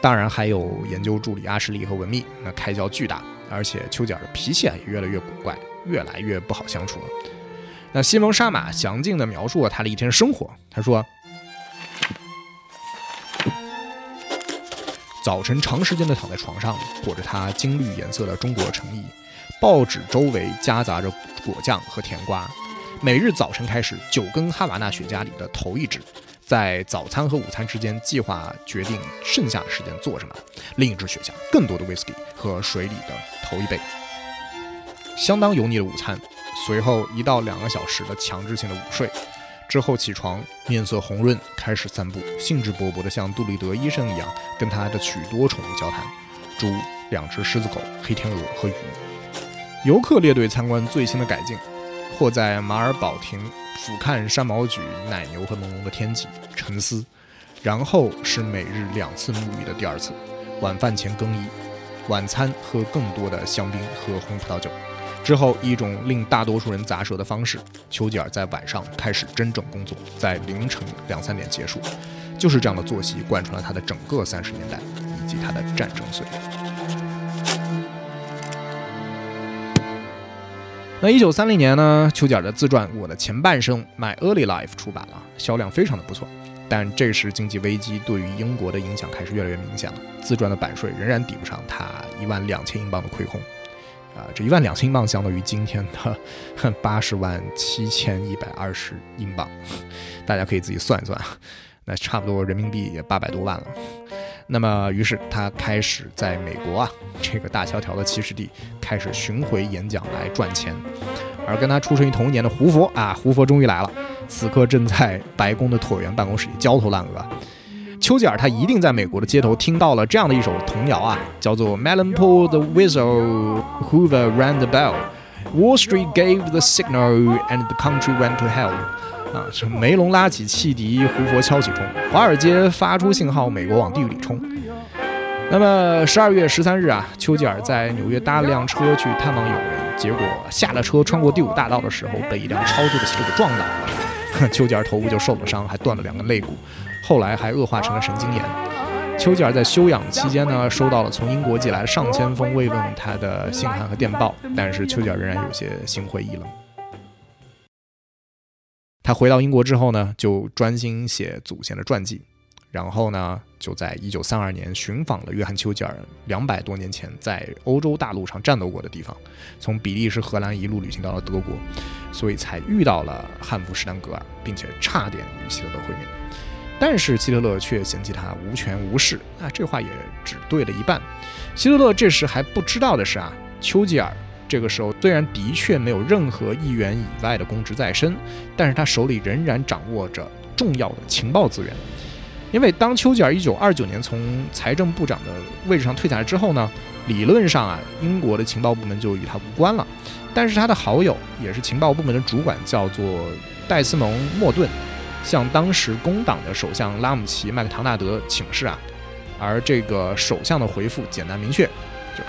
Speaker 1: 当然还有研究助理阿什利和文密，那开销巨大，而且丘吉尔的脾气啊也越来越古怪，越来越不好相处了。那西蒙沙马详尽地描述了他的一天生活。他说：早晨长时间地躺在床上，裹着他金绿颜色的中国成衣，报纸周围夹杂着果酱和甜瓜。每日早晨开始，九根哈瓦那雪茄里的头一支。在早餐和午餐之间计划决定剩下的时间做什么。另一只雪茄，更多的 whisky 和水里的头一杯，相当油腻的午餐。随后一到两个小时的强制性的午睡，之后起床，面色红润，开始散步，兴致勃勃地像杜立德医生一样跟他的许多宠物交谈：猪、两只狮子狗、黑天鹅和鱼。游客列队参观最新的改进，或在马尔堡亭。俯瞰山毛榉、奶牛和朦胧的天际，沉思，然后是每日两次沐浴的第二次，晚饭前更衣，晚餐喝更多的香槟和红葡萄酒，之后一种令大多数人咂舌的方式，丘吉尔在晚上开始真正工作，在凌晨两三点结束，就是这样的作息贯穿了他的整个三十年代以及他的战争岁月。那一九三零年呢，丘吉尔的自传《我的前半生》My Early Life 出版了，销量非常的不错。但这时经济危机对于英国的影响开始越来越明显了，自传的版税仍然抵不上他一万两千英镑的亏空。啊，这一万两千英镑相当于今天的八十万七千一百二十英镑，大家可以自己算一算，那差不多人民币也八百多万了。那么，于是他开始在美国啊这个大萧条的起始地开始巡回演讲来赚钱，而跟他出生于同一年的胡佛啊，胡佛终于来了，此刻正在白宫的椭圆办公室里焦头烂额。丘吉尔他一定在美国的街头听到了这样的一首童谣啊，叫做 Mellon pulled the whistle, Hoover rang the bell, Wall Street gave the signal, and the country went to hell. 啊，是梅隆拉起汽笛，胡佛敲起钟，华尔街发出信号，美国往地狱里冲。那么十二月十三日啊，丘吉尔在纽约搭了辆车去探望友人，结果下了车穿过第五大道的时候，被一辆超速的汽车给撞倒了。丘吉尔头部就受了伤，还断了两根肋骨，后来还恶化成了神经炎。丘吉尔在休养期间呢，收到了从英国寄来的上千封慰问他的信函和电报，但是丘吉尔仍然有些心灰意冷。他回到英国之后呢，就专心写祖先的传记，然后呢，就在一九三二年寻访了约翰·丘吉尔两百多年前在欧洲大陆上战斗过的地方，从比利时、荷兰一路旅行到了德国，所以才遇到了汉弗施丹格尔，并且差点与希特勒会面。但是希特勒却嫌弃他无权无势啊，这话也只对了一半。希特勒这时还不知道的是啊，丘吉尔这个时候虽然的确没有任何议员以外的公职在身，但是他手里仍然掌握着重要的情报资源。因为当丘吉尔1929年从财政部长的位置上退下来之后呢，理论上啊，英国的情报部门就与他无关了。但是他的好友也是情报部门的主管，叫做戴斯蒙·莫顿。向当时工党的首相拉姆齐·麦克唐纳德请示啊，而这个首相的回复简单明确，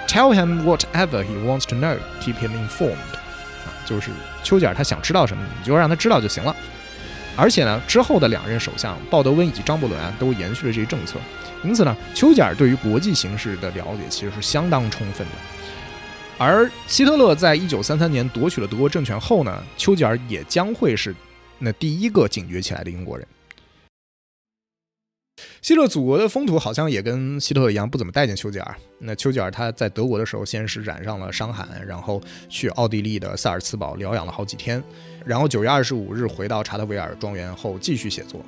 Speaker 1: Tell him whatever he wants to know, keep him informed。啊，就是丘吉尔他想知道什么，你就让他知道就行了。而且呢，之后的两任首相鲍德温以及张伯伦啊，都延续了这一政策。因此呢，丘吉尔对于国际形势的了解其实是相当充分的。而希特勒在一九三三年夺取了德国政权后呢，丘吉尔也将会是。那第一个警觉起来的英国人，希特勒祖国的风土好像也跟希特勒一样不怎么待见丘吉尔。那丘吉尔他在德国的时候，先是染上了伤寒，然后去奥地利的萨尔茨堡疗养了好几天，然后九月二十五日回到查德维尔庄园后继续写作。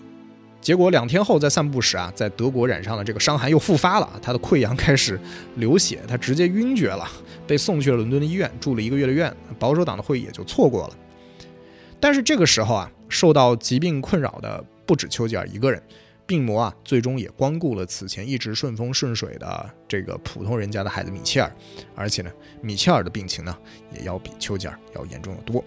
Speaker 1: 结果两天后在散步时啊，在德国染上了这个伤寒又复发了，他的溃疡开始流血，他直接晕厥了，被送去了伦敦的医院，住了一个月的院。保守党的会议也就错过了。但是这个时候啊。受到疾病困扰的不止丘吉尔一个人，病魔啊，最终也光顾了此前一直顺风顺水的这个普通人家的孩子米切尔，而且呢，米切尔的病情呢，也要比丘吉尔要严重的多。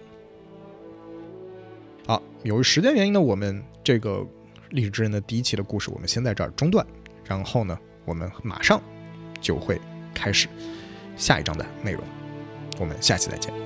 Speaker 1: 好，由于时间原因呢，我们这个历史之人的第一期的故事，我们先在这儿中断，然后呢，我们马上就会开始下一章的内容，我们下期再见。